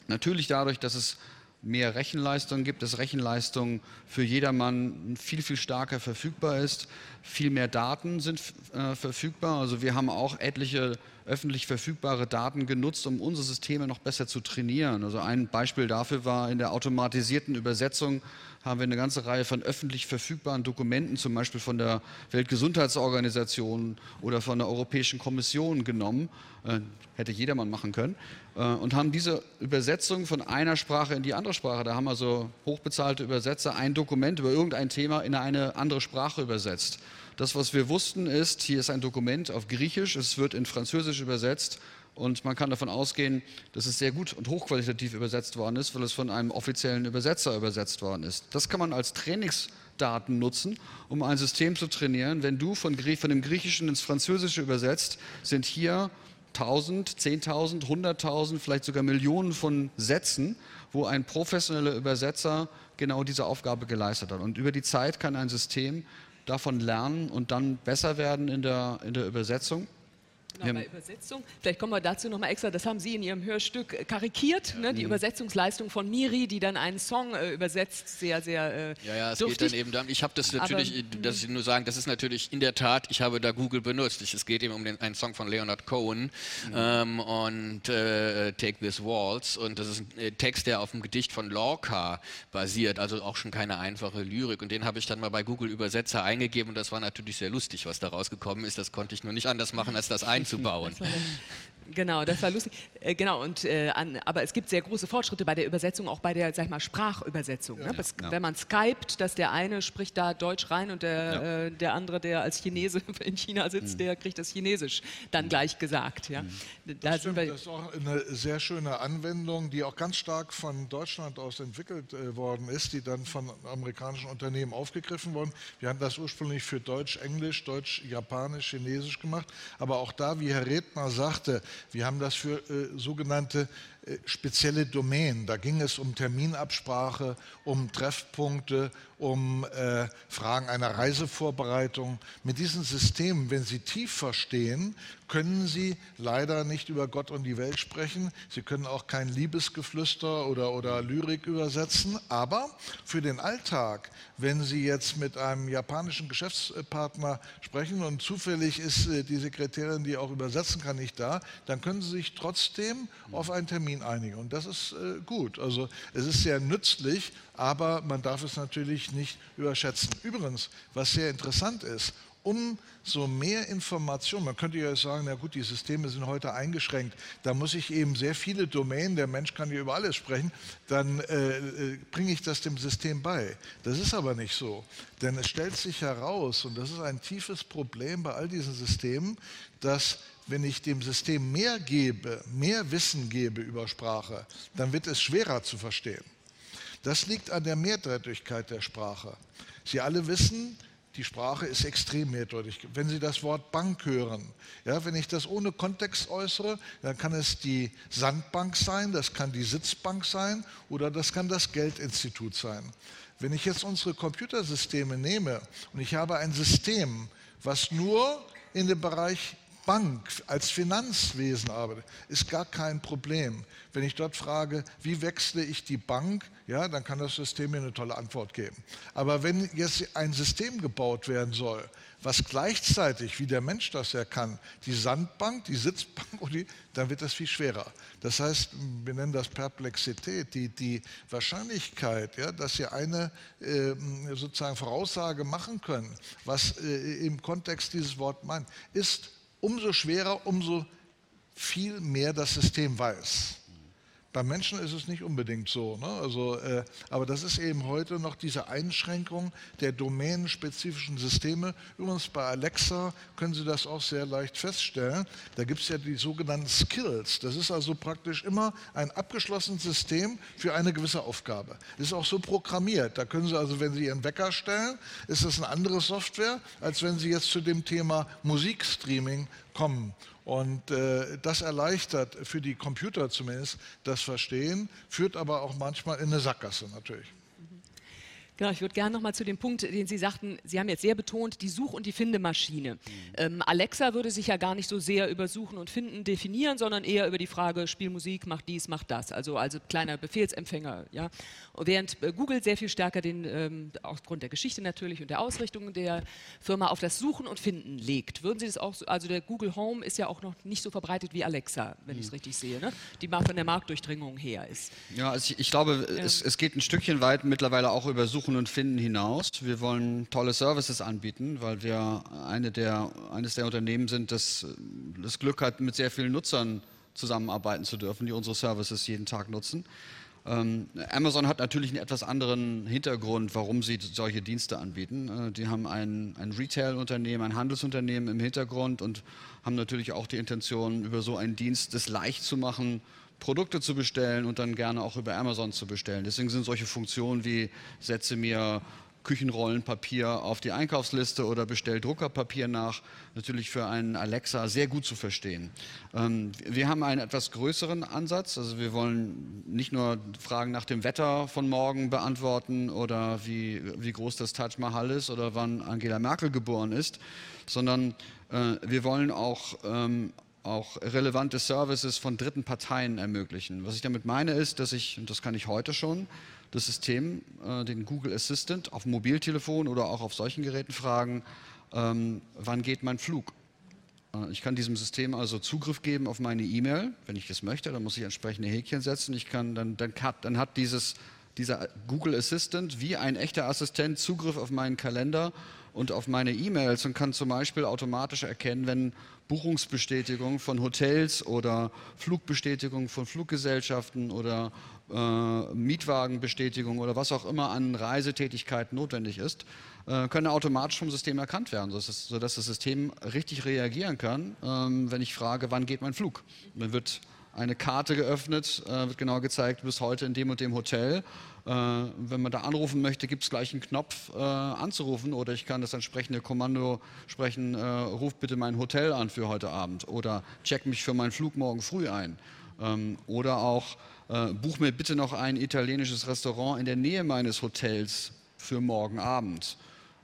Natürlich dadurch, dass es mehr Rechenleistung gibt, dass Rechenleistung für jedermann viel, viel stärker verfügbar ist. Viel mehr Daten sind äh, verfügbar. Also wir haben auch etliche öffentlich verfügbare Daten genutzt, um unsere Systeme noch besser zu trainieren. Also ein Beispiel dafür war in der automatisierten Übersetzung haben wir eine ganze Reihe von öffentlich verfügbaren Dokumenten, zum Beispiel von der Weltgesundheitsorganisation oder von der Europäischen Kommission genommen, äh, hätte jedermann machen können, äh, und haben diese Übersetzung von einer Sprache in die andere Sprache, da haben also hochbezahlte Übersetzer ein Dokument über irgendein Thema in eine andere Sprache übersetzt. Das, was wir wussten, ist, hier ist ein Dokument auf Griechisch, es wird in Französisch übersetzt und man kann davon ausgehen, dass es sehr gut und hochqualitativ übersetzt worden ist, weil es von einem offiziellen Übersetzer übersetzt worden ist. Das kann man als Trainingsdaten nutzen, um ein System zu trainieren. Wenn du von, von dem Griechischen ins Französische übersetzt, sind hier 1000, 10.000, 100.000, vielleicht sogar Millionen von Sätzen, wo ein professioneller Übersetzer genau diese Aufgabe geleistet hat. Und über die Zeit kann ein System davon lernen und dann besser werden in der, in der Übersetzung. Genau, bei Übersetzung, vielleicht kommen wir dazu nochmal extra, das haben Sie in Ihrem Hörstück äh, karikiert, ja. ne, die mhm. Übersetzungsleistung von Miri, die dann einen Song äh, übersetzt, sehr, sehr äh, Ja, ja, es geht dann eben darum, ich habe das natürlich, Aber, äh, dass ich nur sagen, das ist natürlich in der Tat, ich habe da Google benutzt, ich, es geht eben um den, einen Song von Leonard Cohen mhm. ähm, und äh, Take This Waltz. Und das ist ein Text, der auf dem Gedicht von Lorca basiert, also auch schon keine einfache Lyrik. Und den habe ich dann mal bei Google Übersetzer eingegeben. Und das war natürlich sehr lustig, was da rausgekommen ist, das konnte ich nur nicht anders machen, als das ein einzubauen. Genau, das war lustig. Äh, genau, und, äh, an, aber es gibt sehr große Fortschritte bei der Übersetzung, auch bei der sag ich mal, Sprachübersetzung. Ja, ne? das, ja. Wenn man skypt, dass der eine spricht da Deutsch rein und der, ja. äh, der andere, der als Chinese in China sitzt, mhm. der kriegt das Chinesisch dann mhm. gleich gesagt. Ja? Mhm. Da das, stimmt, das ist auch eine sehr schöne Anwendung, die auch ganz stark von Deutschland aus entwickelt äh, worden ist, die dann von amerikanischen Unternehmen aufgegriffen wurden. Wir haben das ursprünglich für Deutsch, Englisch, Deutsch, Japanisch, Chinesisch gemacht, aber auch da, wie Herr Redner sagte, wir haben das für äh, sogenannte äh, spezielle Domänen. Da ging es um Terminabsprache, um Treffpunkte, um äh, Fragen einer Reisevorbereitung. Mit diesen Systemen, wenn Sie tief verstehen, können Sie leider nicht über Gott und die Welt sprechen. Sie können auch kein Liebesgeflüster oder, oder Lyrik übersetzen. Aber für den Alltag, wenn Sie jetzt mit einem japanischen Geschäftspartner sprechen und zufällig ist äh, die Sekretärin, die auch übersetzen kann, nicht da, dann können Sie sich trotzdem auf einen Termin einigen. Und das ist äh, gut. Also es ist sehr nützlich, aber man darf es natürlich nicht überschätzen. Übrigens, was sehr interessant ist, umso mehr Informationen, man könnte ja sagen, na gut, die Systeme sind heute eingeschränkt, da muss ich eben sehr viele Domänen, der Mensch kann ja über alles sprechen, dann äh, äh, bringe ich das dem System bei. Das ist aber nicht so, denn es stellt sich heraus, und das ist ein tiefes Problem bei all diesen Systemen, dass wenn ich dem System mehr gebe, mehr Wissen gebe über Sprache, dann wird es schwerer zu verstehen. Das liegt an der Mehrdeutigkeit der Sprache. Sie alle wissen, die Sprache ist extrem mehrdeutig. Wenn Sie das Wort Bank hören, ja, wenn ich das ohne Kontext äußere, dann kann es die Sandbank sein, das kann die Sitzbank sein oder das kann das Geldinstitut sein. Wenn ich jetzt unsere Computersysteme nehme und ich habe ein System, was nur in dem Bereich Bank als Finanzwesen arbeitet, ist gar kein Problem. Wenn ich dort frage, wie wechsle ich die Bank, ja, dann kann das System mir eine tolle Antwort geben. Aber wenn jetzt ein System gebaut werden soll, was gleichzeitig, wie der Mensch das ja kann, die Sandbank, die Sitzbank, die, dann wird das viel schwerer. Das heißt, wir nennen das Perplexität, die, die Wahrscheinlichkeit, ja, dass Sie eine äh, sozusagen Voraussage machen können, was äh, im Kontext dieses Wort meint, ist umso schwerer, umso viel mehr das System weiß. Beim Menschen ist es nicht unbedingt so. Ne? Also, äh, aber das ist eben heute noch diese Einschränkung der domänenspezifischen Systeme. Übrigens bei Alexa können Sie das auch sehr leicht feststellen. Da gibt es ja die sogenannten Skills. Das ist also praktisch immer ein abgeschlossenes System für eine gewisse Aufgabe. Ist auch so programmiert. Da können Sie also, wenn Sie Ihren Wecker stellen, ist das eine andere Software, als wenn Sie jetzt zu dem Thema Musikstreaming kommen. Und äh, das erleichtert für die Computer zumindest das Verstehen, führt aber auch manchmal in eine Sackgasse natürlich. Genau, ich würde gerne noch mal zu dem Punkt, den Sie sagten, Sie haben jetzt sehr betont, die Such- und die Findemaschine. Mhm. Ähm, Alexa würde sich ja gar nicht so sehr über Suchen und Finden definieren, sondern eher über die Frage, spiel Musik, mach dies, mach das. Also, also kleiner Befehlsempfänger. Ja? während äh, Google sehr viel stärker den, ähm, aufgrund der Geschichte natürlich und der Ausrichtung der Firma auf das Suchen und Finden legt. Würden Sie das auch so, also der Google Home ist ja auch noch nicht so verbreitet wie Alexa, wenn mhm. ich es richtig sehe, ne? die mal von der Marktdurchdringung her ist. Ja, also ich, ich glaube, ja. es, es geht ein Stückchen weit mittlerweile auch über Suchen Suchen und Finden hinaus. Wir wollen tolle Services anbieten, weil wir eine der, eines der Unternehmen sind, das das Glück hat, mit sehr vielen Nutzern zusammenarbeiten zu dürfen, die unsere Services jeden Tag nutzen. Ähm, Amazon hat natürlich einen etwas anderen Hintergrund, warum sie solche Dienste anbieten. Äh, die haben ein, ein Retail-Unternehmen, ein Handelsunternehmen im Hintergrund und haben natürlich auch die Intention, über so einen Dienst es leicht zu machen, Produkte zu bestellen und dann gerne auch über Amazon zu bestellen. Deswegen sind solche Funktionen wie setze mir Küchenrollenpapier auf die Einkaufsliste oder bestell Druckerpapier nach, natürlich für einen Alexa sehr gut zu verstehen. Ähm, wir haben einen etwas größeren Ansatz, also wir wollen nicht nur Fragen nach dem Wetter von morgen beantworten oder wie, wie groß das Taj Mahal ist oder wann Angela Merkel geboren ist, sondern äh, wir wollen auch ähm, auch relevante Services von dritten Parteien ermöglichen. Was ich damit meine ist, dass ich, und das kann ich heute schon, das System, äh, den Google Assistant auf Mobiltelefon oder auch auf solchen Geräten fragen, ähm, wann geht mein Flug? Äh, ich kann diesem System also Zugriff geben auf meine E-Mail, wenn ich das möchte, dann muss ich entsprechende Häkchen setzen. Ich kann, dann, dann, hat, dann hat dieses, dieser Google Assistant wie ein echter Assistent Zugriff auf meinen Kalender und auf meine E-Mails und kann zum Beispiel automatisch erkennen, wenn Buchungsbestätigungen von Hotels oder Flugbestätigungen von Fluggesellschaften oder äh, Mietwagenbestätigungen oder was auch immer an Reisetätigkeit notwendig ist, äh, können automatisch vom System erkannt werden, sodass, sodass das System richtig reagieren kann, ähm, wenn ich frage, wann geht mein Flug. Dann wird eine Karte geöffnet, äh, wird genau gezeigt, bis heute in dem und dem Hotel. Äh, wenn man da anrufen möchte, gibt es gleich einen Knopf äh, anzurufen oder ich kann das entsprechende Kommando sprechen, äh, ruf bitte mein Hotel an für heute Abend oder check mich für meinen Flug morgen früh ein. Ähm, oder auch äh, buch mir bitte noch ein italienisches Restaurant in der Nähe meines Hotels für morgen Abend.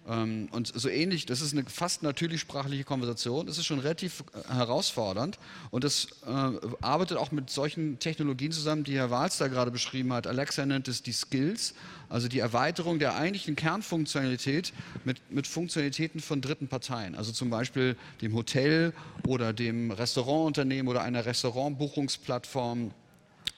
Ähm, und so ähnlich, das ist eine fast natürlich sprachliche Konversation, das ist schon relativ äh, herausfordernd. Und das äh, arbeitet auch mit solchen Technologien zusammen, die Herr Wals da gerade beschrieben hat. Alexa nennt es die Skills, also die Erweiterung der eigentlichen Kernfunktionalität mit, mit Funktionalitäten von dritten Parteien, also zum Beispiel dem Hotel oder dem Restaurantunternehmen oder einer Restaurantbuchungsplattform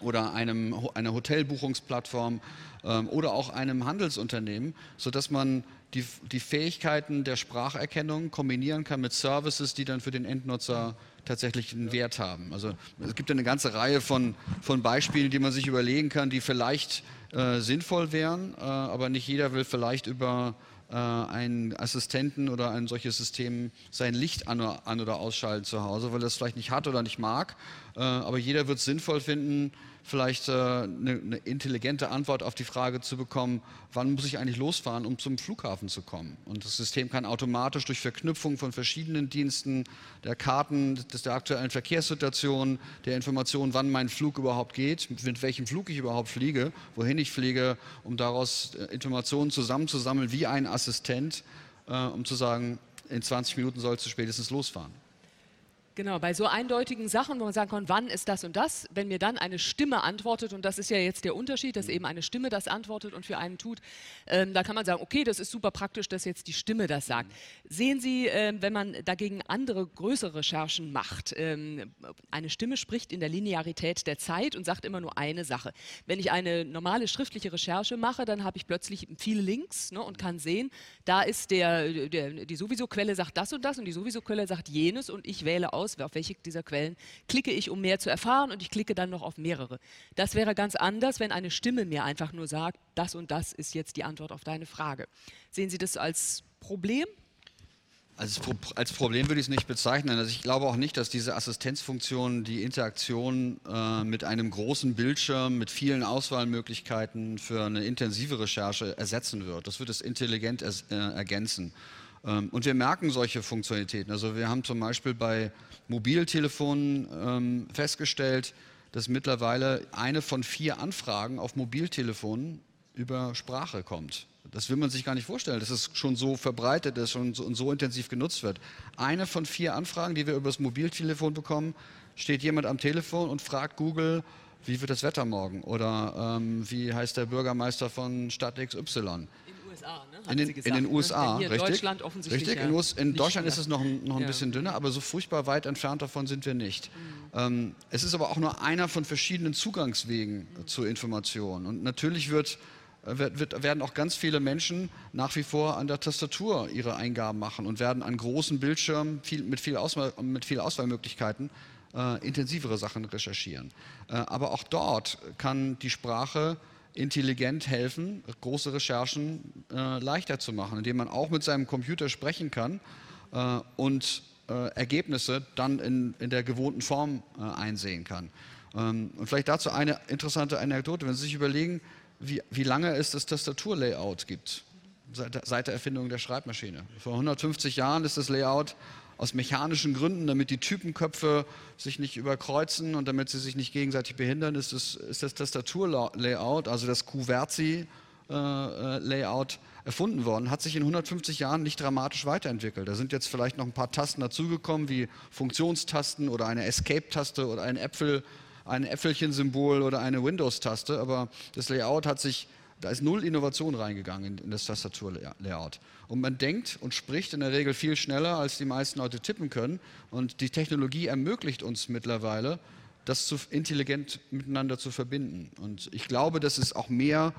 oder einem, einer Hotelbuchungsplattform ähm, oder auch einem Handelsunternehmen, sodass man die, die Fähigkeiten der Spracherkennung kombinieren kann mit Services, die dann für den Endnutzer tatsächlich einen Wert haben. Also es gibt eine ganze Reihe von, von Beispielen, die man sich überlegen kann, die vielleicht äh, sinnvoll wären, äh, aber nicht jeder will vielleicht über äh, einen Assistenten oder ein solches System sein Licht an oder, an oder ausschalten zu Hause, weil er es vielleicht nicht hat oder nicht mag. Äh, aber jeder wird es sinnvoll finden, vielleicht äh, eine, eine, intelligente Antwort auf die Frage zu bekommen, wann muss ich eigentlich losfahren, um zum Flughafen zu kommen. Und das System kann automatisch durch Verknüpfung von verschiedenen Diensten, der Karten, des, der aktuellen Verkehrssituation, der Information, wann mein Flug überhaupt geht, mit welchem Flug ich überhaupt fliege, wohin ich fliege, um daraus äh, Informationen zusammenzusammeln wie ein Assistent, äh, um zu sagen, in 20 Minuten sollst du spätestens losfahren. Genau, bei so eindeutigen Sachen, wo man sagen kann, wann ist das und das, wenn mir dann eine Stimme antwortet, und das ist ja jetzt der Unterschied, dass eben eine Stimme das antwortet und für einen tut, ähm, da kann man sagen, okay, das ist super praktisch, dass jetzt die Stimme das sagt. Sehen Sie, äh, wenn man dagegen andere größere Recherchen macht, ähm, eine Stimme spricht in der Linearität der Zeit und sagt immer nur eine Sache. Wenn ich eine normale schriftliche Recherche mache, dann habe ich plötzlich viele Links ne, und kann sehen, da ist der, der die Sowieso-Quelle sagt das und das und die Sowieso-Quelle sagt jenes und ich wähle aus, aus, auf welche dieser Quellen klicke ich, um mehr zu erfahren und ich klicke dann noch auf mehrere. Das wäre ganz anders, wenn eine Stimme mir einfach nur sagt, das und das ist jetzt die Antwort auf deine Frage. Sehen Sie das als Problem? Also als Problem würde ich es nicht bezeichnen. Also ich glaube auch nicht, dass diese Assistenzfunktion die Interaktion äh, mit einem großen Bildschirm, mit vielen Auswahlmöglichkeiten für eine intensive Recherche ersetzen wird. Das wird es intelligent äh, ergänzen. Ähm, und wir merken solche Funktionalitäten. Also wir haben zum Beispiel bei Mobiltelefonen ähm, festgestellt, dass mittlerweile eine von vier Anfragen auf Mobiltelefonen über Sprache kommt. Das will man sich gar nicht vorstellen, dass es schon so verbreitet ist und so, und so intensiv genutzt wird. Eine von vier Anfragen, die wir über das Mobiltelefon bekommen, steht jemand am Telefon und fragt Google, wie wird das Wetter morgen? Oder ähm, wie heißt der Bürgermeister von Stadt XY? USA, ne? In den, in den, USA, Hier richtig? Deutschland offensichtlich. Richtig, in, US, in Deutschland ist es noch, ein, noch ein Ja. bisschen dünner, aber so furchtbar weit entfernt davon sind wir nicht. Ähm, es ist aber auch nur einer von verschiedenen Zugangswegen zur Information. Und natürlich wird, äh, wird, wird, werden auch ganz viele Menschen nach wie vor an der Tastatur ihre Eingaben machen und werden an großen Bildschirmen viel, mit, viel Auswahl, mit viel Auswahlmöglichkeiten äh, intensivere Sachen recherchieren. Äh, aber auch dort kann die Sprache intelligent helfen, große Recherchen äh, leichter zu machen, indem man auch mit seinem Computer sprechen kann äh, und äh, Ergebnisse dann in, in der gewohnten Form äh, einsehen kann. Ähm, und vielleicht dazu eine interessante Anekdote, wenn Sie sich überlegen, wie, wie lange es das Tastaturlayout gibt, seit, seit der Erfindung der Schreibmaschine. Vor 150 Jahren ist das Layout aus mechanischen Gründen, damit die Typenköpfe sich nicht überkreuzen und damit sie sich nicht gegenseitig behindern, ist das, ist das Tastaturlayout, also das QWERTY-Layout, erfunden worden, hat sich in 150 Jahren nicht dramatisch weiterentwickelt. Da sind jetzt vielleicht noch ein paar Tasten dazugekommen, wie Funktionstasten oder eine Escape-Taste oder ein Äpfel, ein Äpfelchen-Symbol oder eine Windows-Taste, aber das Layout hat sich da ist null Innovation reingegangen in, in das Tastaturlayout. Und man denkt und spricht in der Regel viel schneller, als die meisten Leute tippen können. Und die Technologie ermöglicht uns mittlerweile, das zu, intelligent miteinander zu verbinden. Und ich glaube, dass es auch mehr,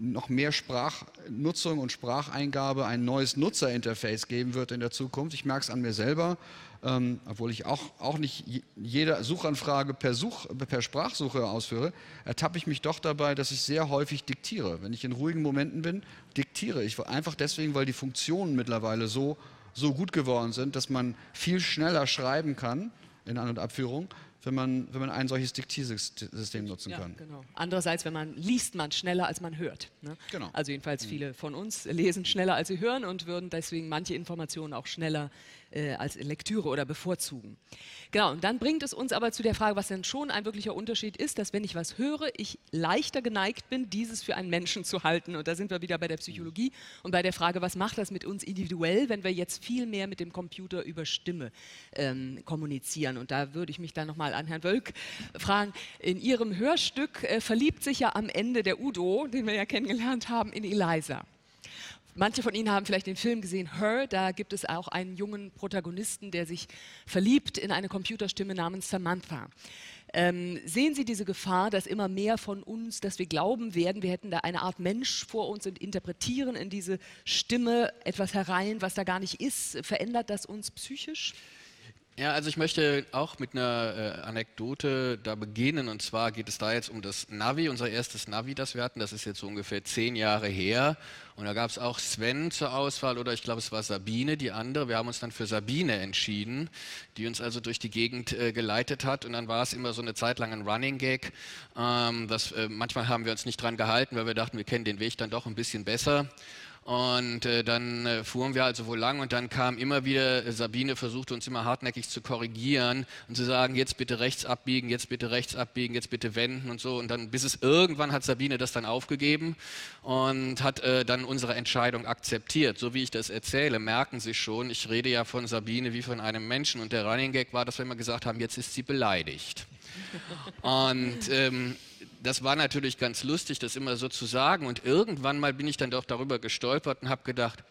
noch mehr Sprachnutzung und Spracheingabe, ein neues Nutzerinterface geben wird in der Zukunft. Ich merke es an mir selber, ähm, obwohl ich auch, auch nicht je- jede Suchanfrage per, Such, per Sprachsuche ausführe, ertappe ich mich doch dabei, dass ich sehr häufig diktiere. Wenn ich in ruhigen Momenten bin, diktiere ich. Einfach deswegen, weil die Funktionen mittlerweile so, so gut geworden sind, dass man viel schneller schreiben kann in An- und Abführung, wenn man, wenn man ein solches Diktiersystem nutzen Ja, kann. genau. Andererseits, wenn man liest, man schneller als man hört. Ne? Genau. Also jedenfalls viele von uns lesen schneller als sie hören und würden deswegen manche Informationen auch schneller äh, als Lektüre oder bevorzugen. Genau, und dann bringt es uns aber zu der Frage, was denn schon ein wirklicher Unterschied ist, dass wenn ich was höre, ich leichter geneigt bin, dieses für einen Menschen zu halten. Und da sind wir wieder bei der Psychologie und bei der Frage, was macht das mit uns individuell, wenn wir jetzt viel mehr mit dem Computer über Stimme ähm, kommunizieren. Und da würde ich mich dann nochmal an Herrn Wölk fragen. In Ihrem Hörstück äh, verliebt sich ja am Ende der Udo, den wir ja kennengelernt haben, in Eliza. Manche von Ihnen haben vielleicht den Film gesehen, Her. Da gibt es auch einen jungen Protagonisten, der sich verliebt in eine Computerstimme namens Samantha. Ähm, sehen Sie diese Gefahr, dass immer mehr von uns, dass wir glauben werden, wir hätten da eine Art Mensch vor uns und interpretieren in diese Stimme etwas herein, was da gar nicht ist? Verändert das uns psychisch? Ja, also ich möchte auch mit einer äh, Anekdote da beginnen. Und zwar geht es da jetzt um das Navi, unser erstes Navi, das wir hatten. Das ist jetzt so ungefähr zehn Jahre her. Und da gab es auch Sven zur Auswahl oder ich glaube, es war Sabine, die andere. Wir haben uns dann für Sabine entschieden, die uns also durch die Gegend äh, geleitet hat. Und dann war es immer so eine Zeit lang ein Running Gag. Ähm, das, äh, manchmal haben wir uns nicht dran gehalten, weil wir dachten, wir kennen den Weg dann doch ein bisschen besser. Und äh, dann äh, fuhren wir also wohl lang und dann kam immer wieder, äh, Sabine versuchte uns immer hartnäckig zu korrigieren und zu sagen, jetzt bitte rechts abbiegen, jetzt bitte rechts abbiegen, jetzt bitte wenden und so. Und dann, bis es irgendwann hat Sabine das dann aufgegeben und hat äh, dann unsere Entscheidung akzeptiert. So wie ich das erzähle, merken Sie schon, ich rede ja von Sabine wie von einem Menschen. Und der Running Gag war, dass wir immer gesagt haben, jetzt ist sie beleidigt. Und ähm, das war natürlich ganz lustig, das immer so zu sagen. Und irgendwann mal bin ich dann doch darüber gestolpert und habe gedacht,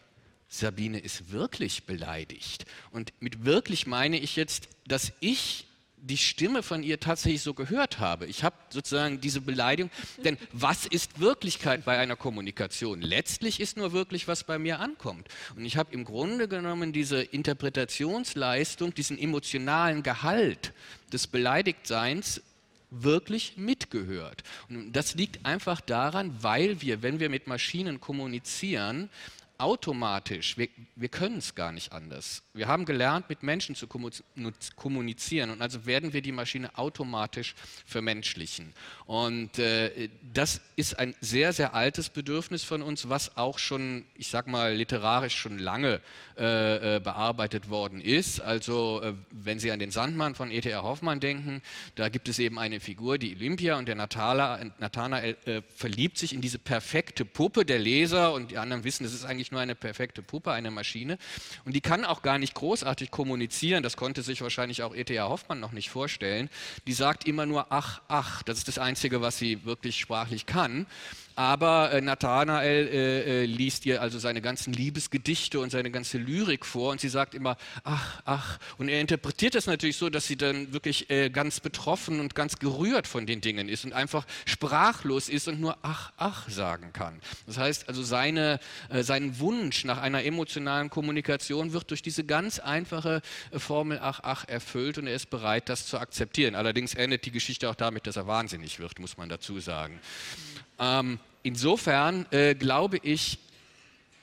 Sabine ist wirklich beleidigt. Und mit wirklich meine ich jetzt, dass ich die Stimme von ihr tatsächlich so gehört habe. Ich habe sozusagen diese Beleidigung, denn was ist Wirklichkeit bei einer Kommunikation? Letztlich ist nur wirklich, was bei mir ankommt. Und ich habe im Grunde genommen diese Interpretationsleistung, diesen emotionalen Gehalt des Beleidigtseins wirklich mitgehört. Und das liegt einfach daran, weil wir, wenn wir mit Maschinen kommunizieren, automatisch, wir, wir können es gar nicht anders. Wir haben gelernt, mit Menschen zu kommunizieren und also werden wir die Maschine automatisch vermenschlichen. Und äh, das ist ein sehr, sehr altes Bedürfnis von uns, was auch schon, ich sag mal, literarisch schon lange äh, äh bearbeitet worden ist. Also, äh, wenn Sie an den Sandmann von E.T.R. Hoffmann denken, da gibt es eben eine Figur, die Olympia und der Nathanael äh, verliebt sich in diese perfekte Puppe, der Leser und die anderen wissen, das ist eigentlich nur eine perfekte Puppe, eine Maschine. Und die kann auch gar nicht großartig kommunizieren. Das konnte sich wahrscheinlich auch E.T.A. Hoffmann noch nicht vorstellen. Die sagt immer nur ach, ach. Das ist das Einzige, was sie wirklich sprachlich kann. Aber äh, Nathanael äh, äh, liest ihr also seine ganzen Liebesgedichte und seine ganze Lyrik vor und sie sagt immer, ach, ach. Und er interpretiert das natürlich so, dass sie dann wirklich äh, ganz betroffen und ganz gerührt von den Dingen ist und einfach sprachlos ist und nur ach, ach sagen kann. Das heißt also, seine, äh, sein Wunsch nach einer emotionalen Kommunikation wird durch diese ganz einfache äh, Formel ach, ach erfüllt und er ist bereit, das zu akzeptieren. Allerdings endet die Geschichte auch damit, dass er wahnsinnig wird, muss man dazu sagen. Ähm, insofern äh, glaube ich,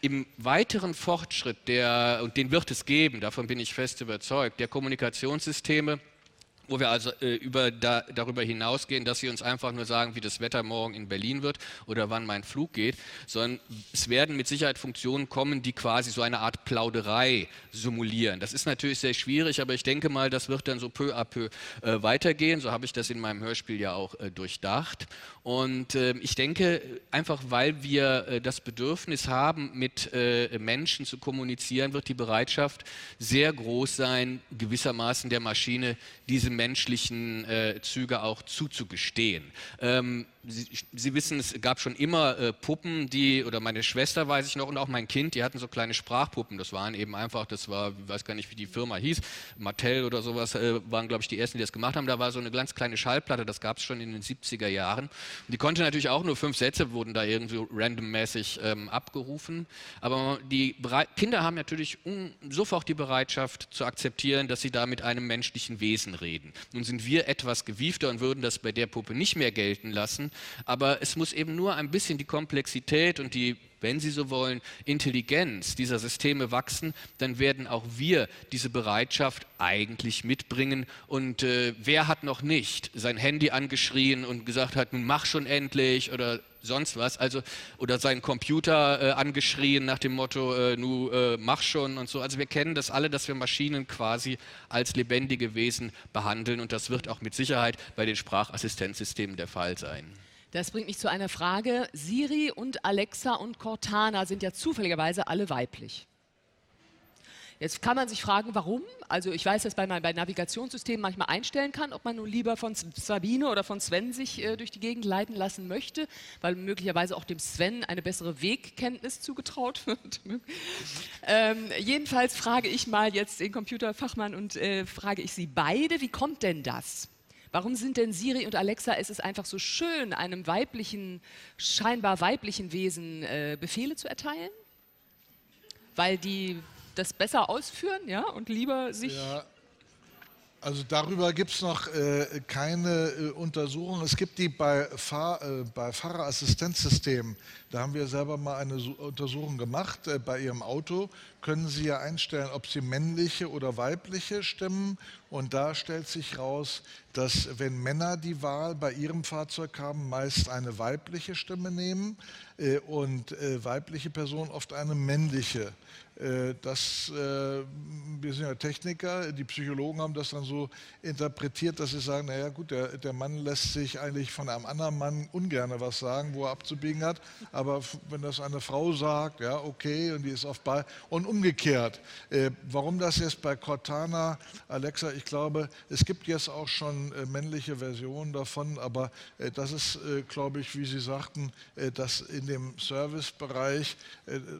im weiteren Fortschritt, der, und den wird es geben, davon bin ich fest überzeugt, der Kommunikationssysteme, wo wir also äh, über da, darüber hinausgehen, dass sie uns einfach nur sagen, wie das Wetter morgen in Berlin wird oder wann mein Flug geht, sondern es werden mit Sicherheit Funktionen kommen, die quasi so eine Art Plauderei simulieren. Das ist natürlich sehr schwierig, aber ich denke mal, das wird dann so peu à peu äh, weitergehen. So habe ich das in meinem Hörspiel ja auch äh, durchdacht. Und ähm, ich denke, einfach weil wir äh, das Bedürfnis haben, mit äh, Menschen zu kommunizieren, wird die Bereitschaft sehr groß sein, gewissermaßen der Maschine diese menschlichen äh, Züge auch zuzugestehen. Ähm, Sie, Sie, wissen, es gab schon immer äh, Puppen, die, oder meine Schwester weiß ich noch, und auch mein Kind, die hatten so kleine Sprachpuppen. Das waren eben einfach, das war, ich weiß gar nicht, wie die Firma hieß, Mattel oder sowas, äh, waren, glaube ich, die ersten, die das gemacht haben. Da war so eine ganz kleine Schallplatte, das gab es schon in den 70er Jahren. Die konnte natürlich auch nur fünf Sätze, wurden da irgendwie randommäßig ähm, abgerufen. Aber die Bere Kinder haben natürlich sofort die Bereitschaft zu akzeptieren, dass sie da mit einem menschlichen Wesen reden. Nun sind wir etwas gewiefter und würden das bei der Puppe nicht mehr gelten lassen. Aber es muss eben nur ein bisschen die Komplexität und die, wenn Sie so wollen, Intelligenz dieser Systeme wachsen, dann werden auch wir diese Bereitschaft eigentlich mitbringen. Und äh, wer hat noch nicht sein Handy angeschrien und gesagt hat, nun mach schon endlich oder sonst was, also oder seinen Computer äh, angeschrien nach dem Motto, äh, nu äh, mach schon und so. Also wir kennen das alle, dass wir Maschinen quasi als lebendige Wesen behandeln und das wird auch mit Sicherheit bei den Sprachassistenzsystemen der Fall sein. Das bringt mich zu einer Frage. Siri und Alexa und Cortana sind ja zufälligerweise alle weiblich. Jetzt kann man sich fragen, warum. Also ich weiß, dass man bei Navigationssystemen manchmal einstellen kann, ob man nun lieber von Sabine oder von Sven sich äh, durch die Gegend leiten lassen möchte, weil möglicherweise auch dem Sven eine bessere Wegkenntnis zugetraut wird. ähm, jedenfalls frage ich mal jetzt den Computerfachmann und äh, frage ich Sie beide, wie kommt denn das? Warum sind denn Siri und Alexa, es ist einfach so schön, einem weiblichen, scheinbar weiblichen Wesen äh, Befehle zu erteilen? Weil die das besser ausführen, ja, und lieber sich ja. Also darüber gibt es noch äh, keine äh, Untersuchung. Es gibt die bei, Fahr äh, bei Fahrerassistenzsystemen. Da haben wir selber mal eine Untersuchung gemacht. Äh, bei Ihrem Auto können Sie ja einstellen, ob Sie männliche oder weibliche Stimmen Und da stellt sich raus, dass wenn Männer die Wahl bei ihrem Fahrzeug haben, meist eine weibliche Stimme nehmen äh, und äh, weibliche Personen oft eine männliche. Das, wir sind ja Techniker, die Psychologen haben das dann so interpretiert, dass sie sagen, naja gut, der, der Mann lässt sich eigentlich von einem anderen Mann ungern was sagen, wo er abzubiegen hat, aber wenn das eine Frau sagt, ja okay, und die ist auf Ball und umgekehrt. Äh, warum das jetzt bei Cortana, Alexa, ich glaube, es gibt jetzt auch schon männliche Versionen davon, aber das ist, glaube ich, wie Sie sagten, dass in dem Servicebereich,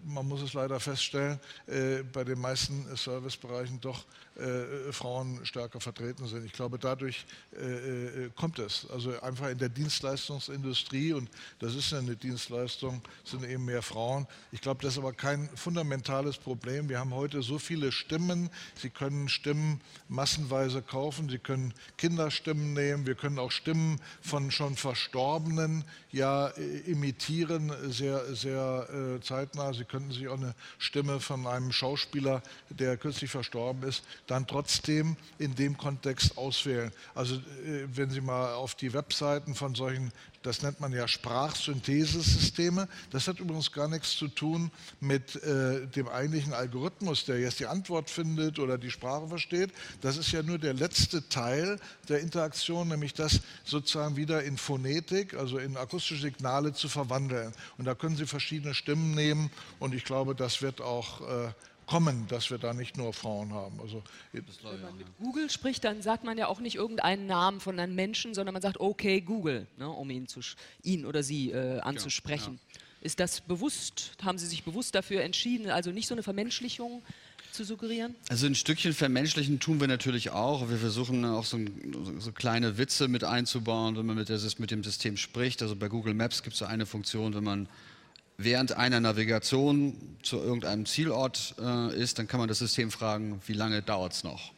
man muss es leider feststellen, äh, bei den meisten Servicebereichen doch äh, Frauen stärker vertreten sind. Ich glaube, dadurch äh, äh, kommt es. Also einfach in der Dienstleistungsindustrie, und das ist ja eine Dienstleistung, sind eben mehr Frauen. Ich glaube, das ist aber kein fundamentales Problem. Wir haben heute so viele Stimmen. Sie können Stimmen massenweise kaufen. Sie können Kinderstimmen nehmen. Wir können auch Stimmen von schon Verstorbenen ja äh, imitieren, sehr, sehr äh, zeitnah. Sie könnten sich auch eine Stimme von einem Schauspieler, der kürzlich verstorben ist, dann trotzdem in dem Kontext auswählen. Also äh, wenn Sie mal auf die Webseiten von solchen, das nennt man ja Sprachsynthesesysteme, das hat übrigens gar nichts zu tun mit äh, dem eigentlichen Algorithmus, der jetzt die Antwort findet oder die Sprache versteht. Das ist ja nur der letzte Teil der Interaktion, nämlich das sozusagen wieder in Phonetik, also in akustische Signale zu verwandeln. Und da können Sie verschiedene Stimmen nehmen und ich glaube, das wird auch äh, kommen, dass wir da nicht nur Frauen haben. Also, Wenn man mit Google spricht, dann sagt man ja auch nicht irgendeinen Namen von einem Menschen, sondern man sagt, okay, Google, ne, um ihn, zu, ihn oder sie äh, anzusprechen. Ja, ja. Ist das bewusst, haben Sie sich bewusst dafür entschieden, also nicht so eine Vermenschlichung zu suggerieren? Also ein Stückchen vermenschlichen tun wir natürlich auch. Wir versuchen auch so, so kleine Witze mit einzubauen, wenn man mit, der, mit dem System spricht. Also bei Google Maps gibt es so eine Funktion, wenn man während einer Navigation zu irgendeinem Zielort äh, ist, dann kann man das System fragen, wie lange dauert es noch.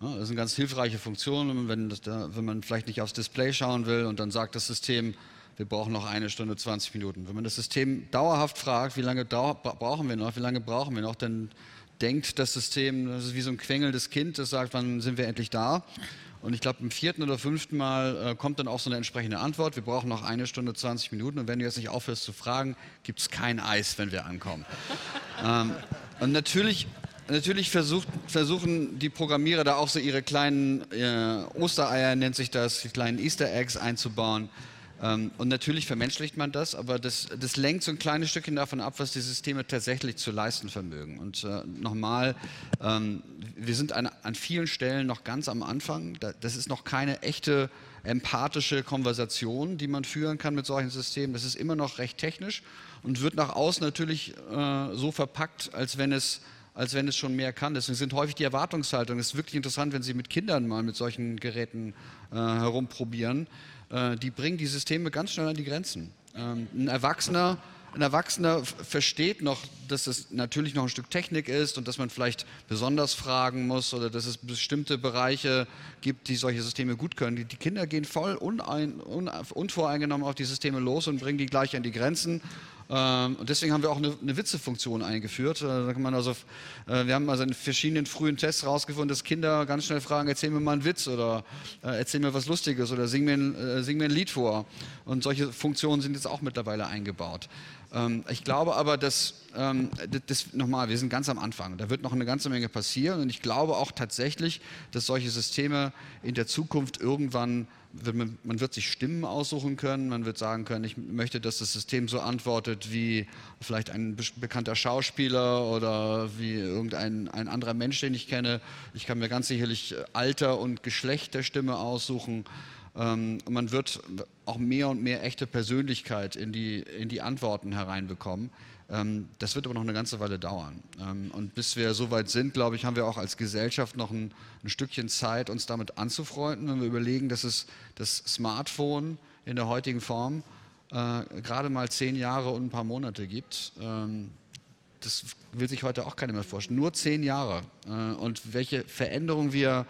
Ja, das ist eine ganz hilfreiche Funktion, wenn, da, wenn, man vielleicht nicht aufs Display schauen will und dann sagt das System, wir brauchen noch eine Stunde 20 Minuten. Wenn man das System dauerhaft fragt, wie lange brauchen wir noch, wie lange brauchen wir noch, dann denkt das System, das ist wie so ein quengelndes Kind, das sagt, wann sind wir endlich da. Und ich glaube, im vierten oder fünften Mal äh, kommt dann auch so eine entsprechende Antwort. Wir brauchen noch eine Stunde 20 Minuten. Und wenn du jetzt nicht aufhörst zu fragen, gibt es kein Eis, wenn wir ankommen. ähm, und natürlich, natürlich versucht, versuchen die Programmierer da auch so ihre kleinen äh, Ostereier, nennt sich das, die kleinen Easter Eggs einzubauen. Ähm, und natürlich vermenschlicht man das, aber das, das, lenkt so ein kleines Stückchen davon ab, was die Systeme tatsächlich zu leisten vermögen. Und äh, nochmal, ähm, wir sind an, an, vielen Stellen noch ganz am Anfang. das ist noch keine echte empathische Konversation, die man führen kann mit solchen Systemen. Das ist immer noch recht technisch und wird nach außen natürlich äh, so verpackt, als wenn es als wenn es schon mehr kann. Deswegen sind häufig die Erwartungshaltungen. Es ist wirklich interessant, wenn Sie mit Kindern mal mit solchen Geräten äh, herumprobieren. Äh, die bringen die Systeme ganz schnell an die Grenzen. Ähm, ein Erwachsener ein Erwachsener versteht noch, dass es natürlich noch ein Stück Technik ist und dass man vielleicht besonders fragen muss oder dass es bestimmte Bereiche gibt, die solche Systeme gut können. Die, Kinder gehen voll unein, un, unvoreingenommen auf die Systeme los und bringen die gleich an die Grenzen ähm, und deswegen haben wir auch eine, eine Witzefunktion eingeführt. Äh, da kann man also, äh, wir haben also in verschiedenen frühen Tests herausgefunden, dass Kinder ganz schnell fragen, erzähl mir mal einen Witz oder äh, erzähl mir was Lustiges oder sing mir, sing mir ein Lied vor. Und solche Funktionen sind jetzt auch mittlerweile eingebaut. Ähm, ich glaube aber, dass, ähm, das, nochmal, wir sind ganz am Anfang. Da wird noch eine ganze Menge passieren. Und ich glaube auch tatsächlich, dass solche Systeme in der Zukunft irgendwann man, man, wird sich Stimmen aussuchen können, man wird sagen können, ich möchte, dass das System so antwortet wie vielleicht ein bekannter Schauspieler oder wie irgendein ein anderer Mensch, den ich kenne. Ich kann mir ganz sicherlich Alter und Geschlecht der Stimme aussuchen. Ähm, man wird auch mehr und mehr echte Persönlichkeit in die, in die Antworten hereinbekommen. Ähm, das wird aber noch eine ganze Weile dauern. Ähm, und bis wir so weit sind, glaube ich, haben wir auch als Gesellschaft noch ein, ein Stückchen Zeit, uns damit anzufreunden, wenn wir überlegen, dass es das Smartphone in der heutigen Form äh, gerade mal zehn Jahre und ein paar Monate gibt. Ähm, das will sich heute auch keiner mehr vorstellen. Nur zehn Jahre. Äh, und welche Veränderungen wir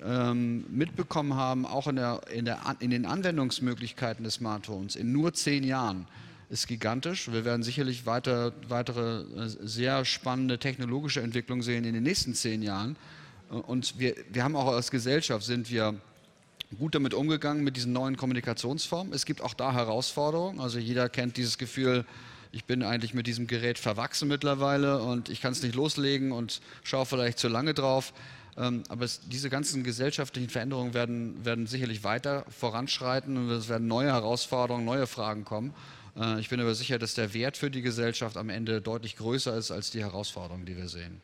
mitbekommen haben, auch in, der, in, der, in den Anwendungsmöglichkeiten des Smartphones, in nur zehn Jahren, ist gigantisch. Wir werden sicherlich weiter, weitere äh, sehr spannende technologische Entwicklungen sehen in den nächsten zehn Jahren. Und wir, wir haben auch als Gesellschaft sind wir gut damit umgegangen mit diesen neuen Kommunikationsformen. Es gibt auch da Herausforderungen. Also jeder kennt dieses Gefühl, ich bin eigentlich mit diesem Gerät verwachsen mittlerweile und ich kann es nicht loslegen und schaue vielleicht zu lange drauf. Ähm, aber es, diese ganzen gesellschaftlichen Veränderungen werden, werden sicherlich weiter voranschreiten und es werden neue Herausforderungen, neue Fragen kommen. Äh, ich bin aber sicher, dass der Wert für die Gesellschaft am Ende deutlich größer ist als die Herausforderungen, die wir sehen.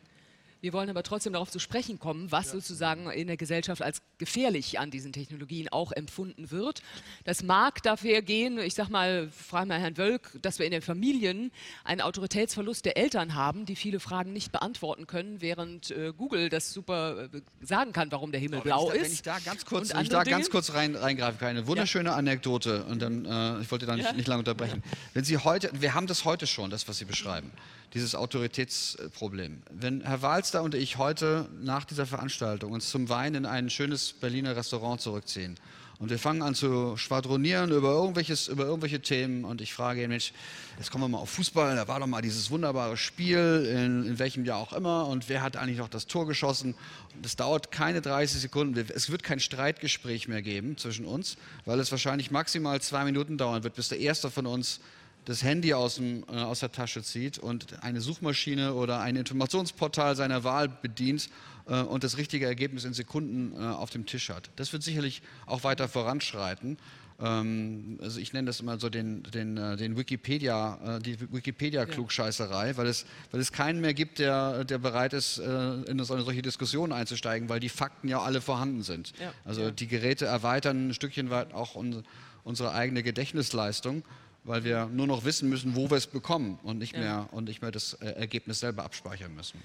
Wir wollen aber trotzdem darauf zu sprechen kommen, was sozusagen in der Gesellschaft als gefährlich an diesen Technologien auch empfunden wird. Das mag dafür gehen, ich sage mal, frage mal Herrn Wölk, dass wir in den Familien einen Autoritätsverlust der Eltern haben, die viele Fragen nicht beantworten können, während äh, Google das super äh, sagen kann, warum der Himmel Oh, blau ist. Wenn ich da ganz kurz, ich da ganz kurz rein, reingreifen kann, eine wunderschöne Anekdote und dann, äh, ich wollte da nicht, Ja. nicht lange unterbrechen. Wenn Sie heute, wir haben das heute schon, das, was Sie beschreiben, dieses Autoritätsproblem. Wenn Herr Walster und ich heute nach dieser Veranstaltung uns zum Wein in ein schönes Berliner Restaurant zurückziehen und wir fangen an zu schwadronieren über, irgendwelches, über irgendwelche Themen und ich frage ihn, Mensch, jetzt kommen wir mal auf Fußball, da war doch mal dieses wunderbare Spiel, in, in welchem Jahr auch immer und wer hat eigentlich noch das Tor geschossen? Das dauert keine 30 Sekunden, es wird kein Streitgespräch mehr geben zwischen uns, weil es wahrscheinlich maximal zwei Minuten dauern wird, bis der Erste von uns das Handy aus, dem, äh, aus der Tasche zieht und eine Suchmaschine oder ein Informationsportal seiner Wahl bedient äh, und das richtige Ergebnis in Sekunden äh, auf dem Tisch hat. Das wird sicherlich auch weiter voranschreiten. Ähm, also ich nenne das immer so den, den, äh, den Wikipedia, äh, die Wikipedia-Klugscheißerei, weil, es, weil es keinen mehr gibt, der, der bereit ist, äh, in so eine solche Diskussion einzusteigen, weil die Fakten ja alle vorhanden sind. Ja. Also die Geräte erweitern ein Stückchen weit auch un, unsere eigene Gedächtnisleistung, weil wir nur noch wissen müssen, wo wir es bekommen und nicht Ja. mehr und nicht mehr das äh, Ergebnis selber abspeichern müssen.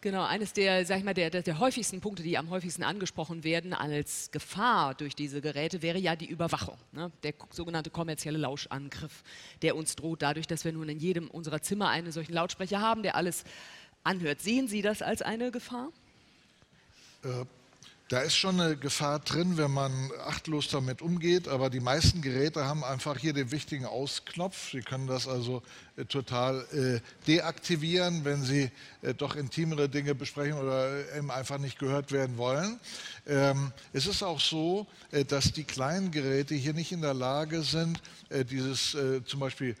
Genau, eines der, sag ich mal, der, der, der häufigsten Punkte, die am häufigsten angesprochen werden als Gefahr durch diese Geräte, wäre ja die Überwachung. Ne? Der sogenannte kommerzielle Lauschangriff, der uns droht dadurch, dass wir nun in jedem unserer Zimmer einen solchen Lautsprecher haben, der alles anhört. Sehen Sie das als eine Gefahr? Äh, Da ist schon eine Gefahr drin, wenn man achtlos damit umgeht, aber die meisten Geräte haben einfach hier den wichtigen Ausknopf. Sie können das also äh, total äh, deaktivieren, wenn Sie äh, doch intimere Dinge besprechen oder eben einfach nicht gehört werden wollen. Ähm, es ist auch so, äh, dass die kleinen Geräte hier nicht in der Lage sind, äh, dieses äh, zum Beispiel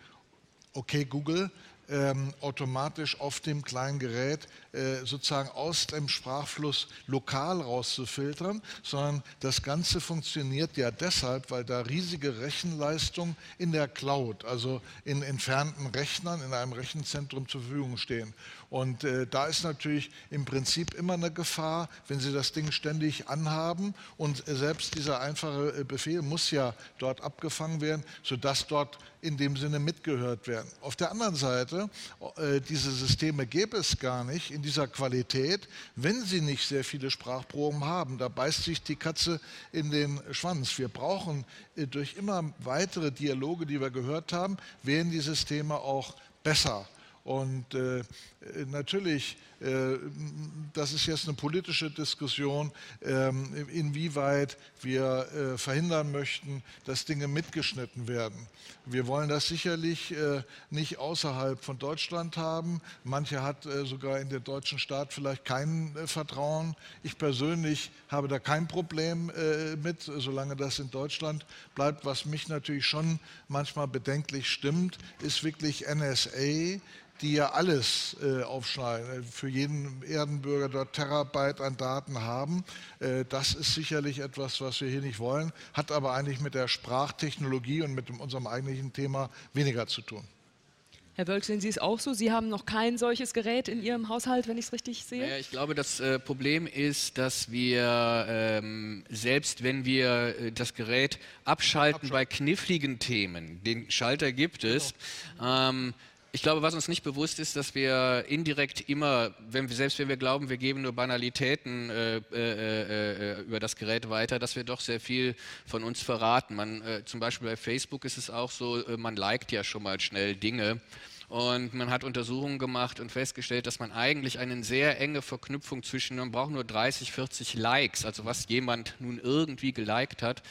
okay Google ähm, automatisch auf dem kleinen Gerät äh, sozusagen aus dem Sprachfluss lokal rauszufiltern, sondern das Ganze funktioniert ja deshalb, weil da riesige Rechenleistungen in der Cloud, also in entfernten Rechnern in einem Rechenzentrum zur Verfügung stehen. Und äh, da ist natürlich im Prinzip immer eine Gefahr, wenn Sie das Ding ständig anhaben und äh, selbst dieser einfache äh, Befehl muss ja dort abgefangen werden, sodass dort in dem Sinne mitgehört werden. Auf der anderen Seite, äh, diese Systeme gäbe es gar nicht in dieser Qualität, wenn sie nicht sehr viele Sprachproben haben. Da beißt sich die Katze in den Schwanz. Wir brauchen äh, durch immer weitere Dialoge, die wir gehört haben, werden die Systeme auch besser. Und äh, äh, natürlich, äh, das ist jetzt eine politische Diskussion, ähm, inwieweit wir äh, verhindern möchten, dass Dinge mitgeschnitten werden. Wir wollen das sicherlich äh, nicht außerhalb von Deutschland haben. Manche hat äh, sogar in den deutschen Staat vielleicht kein äh, Vertrauen. Ich persönlich habe da kein Problem äh, mit, solange das in Deutschland bleibt. Was mich natürlich schon manchmal bedenklich stimmt, ist wirklich NSA die ja alles äh, aufschneiden, äh, für jeden Erdenbürger dort Terabyte an Daten haben. Äh, das ist sicherlich etwas, was wir hier nicht wollen, hat aber eigentlich mit der Sprachtechnologie und mit dem, unserem eigentlichen Thema weniger zu tun. Herr Wölk, sehen Sie es auch so? Sie haben noch kein solches Gerät in Ihrem Haushalt, wenn ich es richtig sehe? Ja, ich glaube, das äh, Problem ist, dass wir, ähm, selbst wenn wir äh, das Gerät abschalten bei kniffligen Themen, den Schalter gibt es, ähm, ich glaube, was uns nicht bewusst ist, dass wir indirekt immer, wenn wir, selbst wenn wir glauben, wir geben nur Banalitäten äh, äh, äh, äh, über das Gerät weiter, dass wir doch sehr viel von uns verraten. Man, äh, zum Beispiel bei Facebook ist es auch so, äh, man liked ja schon mal schnell Dinge. Und man hat Untersuchungen gemacht und festgestellt, dass man eigentlich eine sehr enge Verknüpfung zwischen, man braucht nur 30, 40 Likes, also was jemand nun irgendwie geliked hat,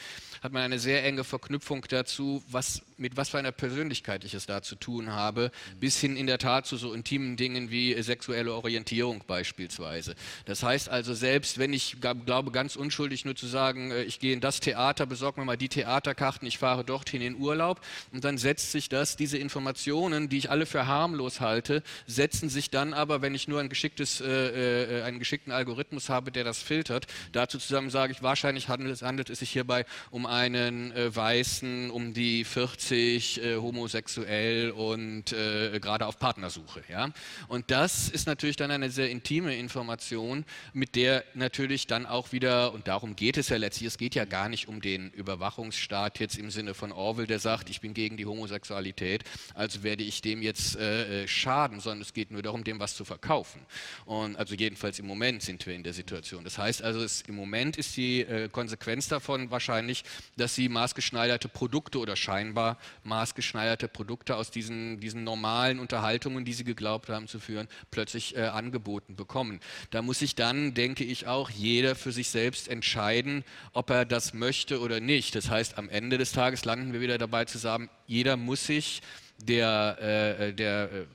hat man eine sehr enge Verknüpfung dazu, was mit was für einer Persönlichkeit ich es da zu tun habe, bis hin in der Tat zu so intimen Dingen wie sexuelle Orientierung beispielsweise. Das heißt also, selbst wenn ich glaube, ganz unschuldig nur zu sagen, äh, ich gehe in das Theater, besorge mir mal die Theaterkarten, ich fahre dorthin in Urlaub und dann setzt sich das, diese Informationen, die ich alle für harmlos halte, setzen sich dann aber, wenn ich nur ein geschicktes, äh, äh einen geschickten Algorithmus habe, der das filtert, dazu zusammen sage ich, wahrscheinlich handelt, handelt es sich hierbei um einen äh, Weißen, um die 40, äh, homosexuell und äh, gerade auf Partnersuche. Ja? Und das ist natürlich dann eine sehr intime Information, mit der natürlich dann auch wieder, und darum geht es ja letztlich, es geht ja gar nicht um den Überwachungsstaat jetzt im Sinne von Orwell, der sagt, ich bin gegen die Homosexualität, also werde ich dem jetzt äh, äh schaden, sondern es geht nur darum, dem was zu verkaufen. Und also jedenfalls im Moment sind wir in der Situation. Das heißt also, es, im Moment ist die äh, Konsequenz davon wahrscheinlich, dass sie maßgeschneiderte Produkte oder scheinbar maßgeschneiderte Produkte aus diesen, diesen normalen Unterhaltungen, die sie geglaubt haben zu führen, plötzlich äh, angeboten bekommen. Da muss sich dann, denke ich, auch jeder für sich selbst entscheiden, ob er das möchte oder nicht. Das heißt, am Ende des Tages landen wir wieder dabei zu sagen, jeder muss sich der, äh, der äh,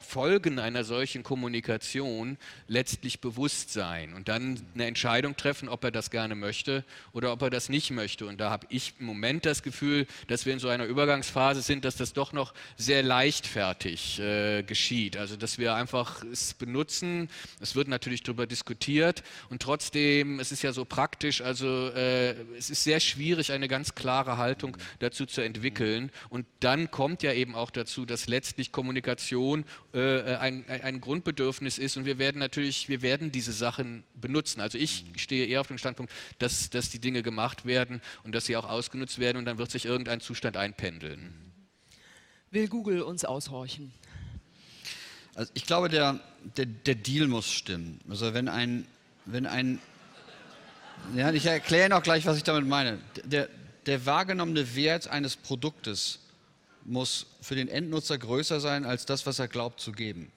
Folgen einer solchen Kommunikation letztlich bewusst sein und dann eine Entscheidung treffen, ob er das gerne möchte oder ob er das nicht möchte. Und da habe ich im Moment das Gefühl, dass wir in so einer Übergangsphase sind, dass das doch noch sehr leichtfertig äh, geschieht. Also dass wir einfach es benutzen. Es wird natürlich darüber diskutiert und trotzdem, es ist ja so praktisch, also äh, es ist sehr schwierig, eine ganz klare Haltung dazu zu entwickeln. Und dann kommt ja eben auch dazu, dass letztlich Kommunikation äh, ein, ein, Grundbedürfnis ist und wir werden natürlich, wir werden diese Sachen benutzen. Also ich stehe eher auf dem Standpunkt, dass, dass die Dinge gemacht werden und dass sie auch ausgenutzt werden und dann wird sich irgendein Zustand einpendeln. Will Google uns aushorchen? Also ich glaube, der, der, der Deal muss stimmen. Also wenn ein, wenn ein ja, ich erkläre noch gleich, was ich damit meine. Der, der wahrgenommene Wert eines Produktes muss für den Endnutzer größer sein als das, was er glaubt zu geben.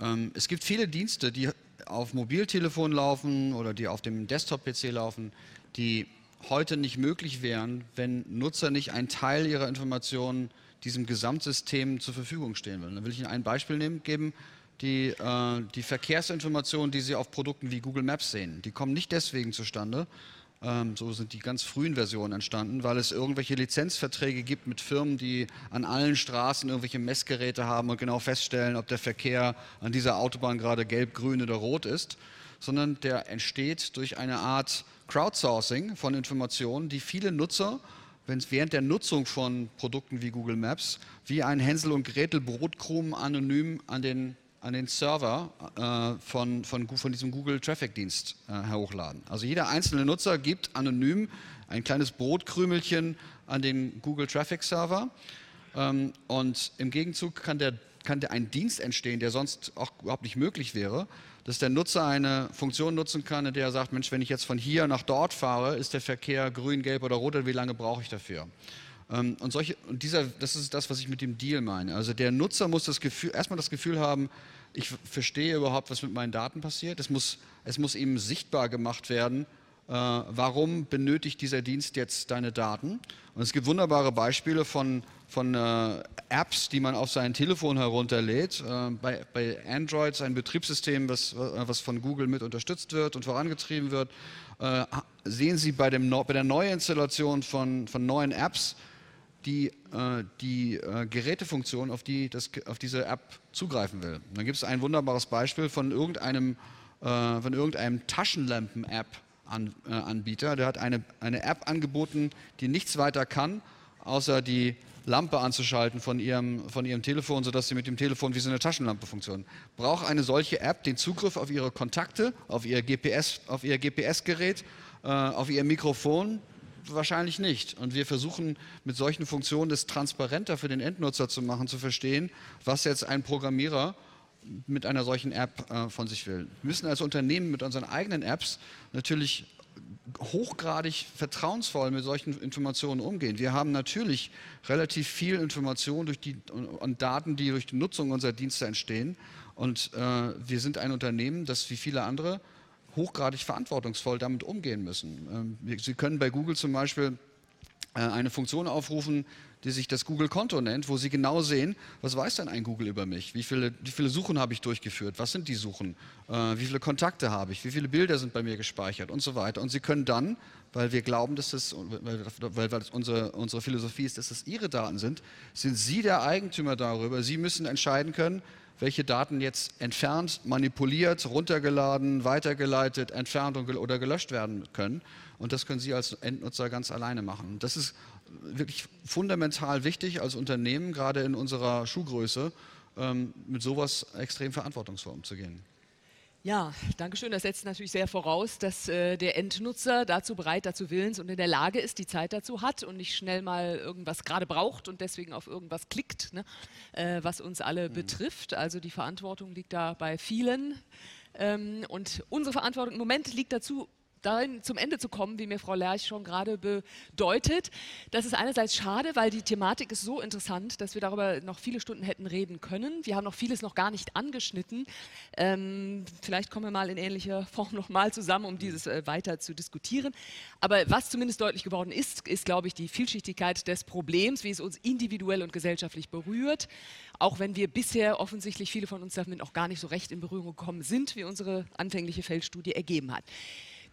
Ähm, es gibt viele Dienste, die auf Mobiltelefon laufen oder die auf dem Desktop-PC laufen, die heute nicht möglich wären, wenn Nutzer nicht einen Teil ihrer Informationen diesem Gesamtsystem zur Verfügung stehen würden. Da will ich Ihnen ein Beispiel nehmen, geben. Die, äh, die Verkehrsinformationen, die Sie auf Produkten wie Google Maps sehen, die kommen nicht deswegen zustande, ähm, so sind die ganz frühen Versionen entstanden, weil es irgendwelche Lizenzverträge gibt mit Firmen, die an allen Straßen irgendwelche Messgeräte haben und genau feststellen, ob der Verkehr an dieser Autobahn gerade gelb, grün oder rot ist, sondern der entsteht durch eine Art Crowdsourcing von Informationen, die viele Nutzer wenn es während der Nutzung von Produkten wie Google Maps wie ein Hänsel und Gretel Brotkrumen anonym an den an den Server äh, von, von, von, diesem Google Traffic Dienst äh, hochladen. Also jeder einzelne Nutzer gibt anonym ein kleines Brotkrümelchen an den Google Traffic Server ähm, und im Gegenzug kann, der, kann der ein Dienst entstehen, der sonst auch überhaupt nicht möglich wäre, dass der Nutzer eine Funktion nutzen kann, in der er sagt, Mensch, wenn ich jetzt von hier nach dort fahre, ist der Verkehr grün, gelb oder rot, wie lange brauche ich dafür? Ähm, und, solche, und dieser, das ist das, was ich mit dem Deal meine. Also der Nutzer muss das Gefühl, erstmal das Gefühl haben, ich verstehe überhaupt, was mit meinen Daten passiert. Es muss, es muss ihm sichtbar gemacht werden, äh, warum benötigt dieser Dienst jetzt deine Daten. Und es gibt wunderbare Beispiele von, von äh, Apps, die man auf sein Telefon herunterlädt. Äh, bei, bei Android ein Betriebssystem, was, was von Google mit unterstützt wird und vorangetrieben wird. Äh, sehen Sie bei, dem, bei der Neuinstallation von, von neuen Apps, die äh, die äh, Gerätefunktion, auf die das, auf diese App zugreifen will. dann gibt es ein wunderbares Beispiel von irgendeinem, äh, irgendeinem Taschenlampen-App-Anbieter. Der hat eine, eine App angeboten, die nichts weiter kann, außer die Lampe anzuschalten von ihrem, von ihrem Telefon, sodass sie mit dem Telefon wie so eine Taschenlampe funktioniert. Braucht eine solche App den Zugriff auf ihre Kontakte, auf ihr GPS, auf ihr GPS-Gerät, äh, auf ihr Mikrofon, wahrscheinlich nicht. Und wir versuchen mit solchen Funktionen das transparenter für den Endnutzer zu machen, zu verstehen, was jetzt ein Programmierer mit einer solchen App äh, von sich will. Wir müssen als Unternehmen mit unseren eigenen Apps natürlich hochgradig vertrauensvoll mit solchen Informationen umgehen. Wir haben natürlich relativ viel Information durch die, und Daten, die durch die Nutzung unserer Dienste entstehen. Und äh, wir sind ein Unternehmen, das wie viele andere hochgradig verantwortungsvoll damit umgehen müssen. Ähm, Sie können bei Google zum Beispiel äh, eine Funktion aufrufen, die sich das Google-Konto nennt, wo Sie genau sehen, was weiß denn ein Google über mich? Wie viele, wie viele Suchen habe ich durchgeführt? Was sind die Suchen? Äh, wie viele Kontakte habe ich? Wie viele Bilder sind bei mir gespeichert? Und so weiter. Und Sie können dann, weil wir glauben, dass das, weil, weil das unsere, unsere Philosophie ist, dass das Ihre Daten sind, sind Sie der Eigentümer darüber. Sie müssen entscheiden können, welche Daten jetzt entfernt, manipuliert, runtergeladen, weitergeleitet, entfernt oder gelöscht werden können. Und das können Sie als Endnutzer ganz alleine machen. Das ist wirklich fundamental wichtig als Unternehmen, gerade in unserer Schuhgröße, ähm, mit sowas extrem verantwortungsvoll umzugehen. Ja, danke schön. Das setzt natürlich sehr voraus, dass äh, der Endnutzer dazu bereit, dazu willens und in der Lage ist, die Zeit dazu hat und nicht schnell mal irgendwas gerade braucht und deswegen auf irgendwas klickt, ne, äh, was uns alle mhm. betrifft. Also die Verantwortung liegt da bei vielen. Ähm, und unsere Verantwortung im Moment liegt dazu dahin zum Ende zu kommen, wie mir Frau Lerch schon gerade bedeutet. Das ist einerseits schade, weil die Thematik ist so interessant, dass wir darüber noch viele Stunden hätten reden können. Wir haben noch vieles noch gar nicht angeschnitten. Ähm, vielleicht kommen wir mal in ähnlicher Form noch mal zusammen, um dieses äh, weiter zu diskutieren. Aber was zumindest deutlich geworden ist, ist, glaube ich, die Vielschichtigkeit des Problems, wie es uns individuell und gesellschaftlich berührt. Auch wenn wir bisher offensichtlich viele von uns damit auch gar nicht so recht in Berührung gekommen sind, wie unsere anfängliche Feldstudie ergeben hat.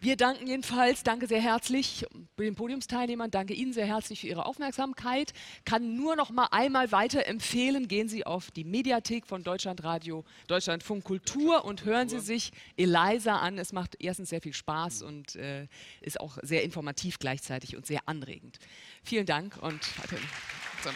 Wir danken jedenfalls, danke sehr herzlich den Podiumsteilnehmern, danke Ihnen sehr herzlich für Ihre Aufmerksamkeit. Kann nur noch mal einmal weiter empfehlen, gehen Sie auf die Mediathek von Deutschlandradio, Deutschlandfunk Kultur und hören Sie sich Eliza an. Es macht erstens sehr viel Spaß und äh, ist auch sehr informativ gleichzeitig und sehr anregend. Vielen Dank und so.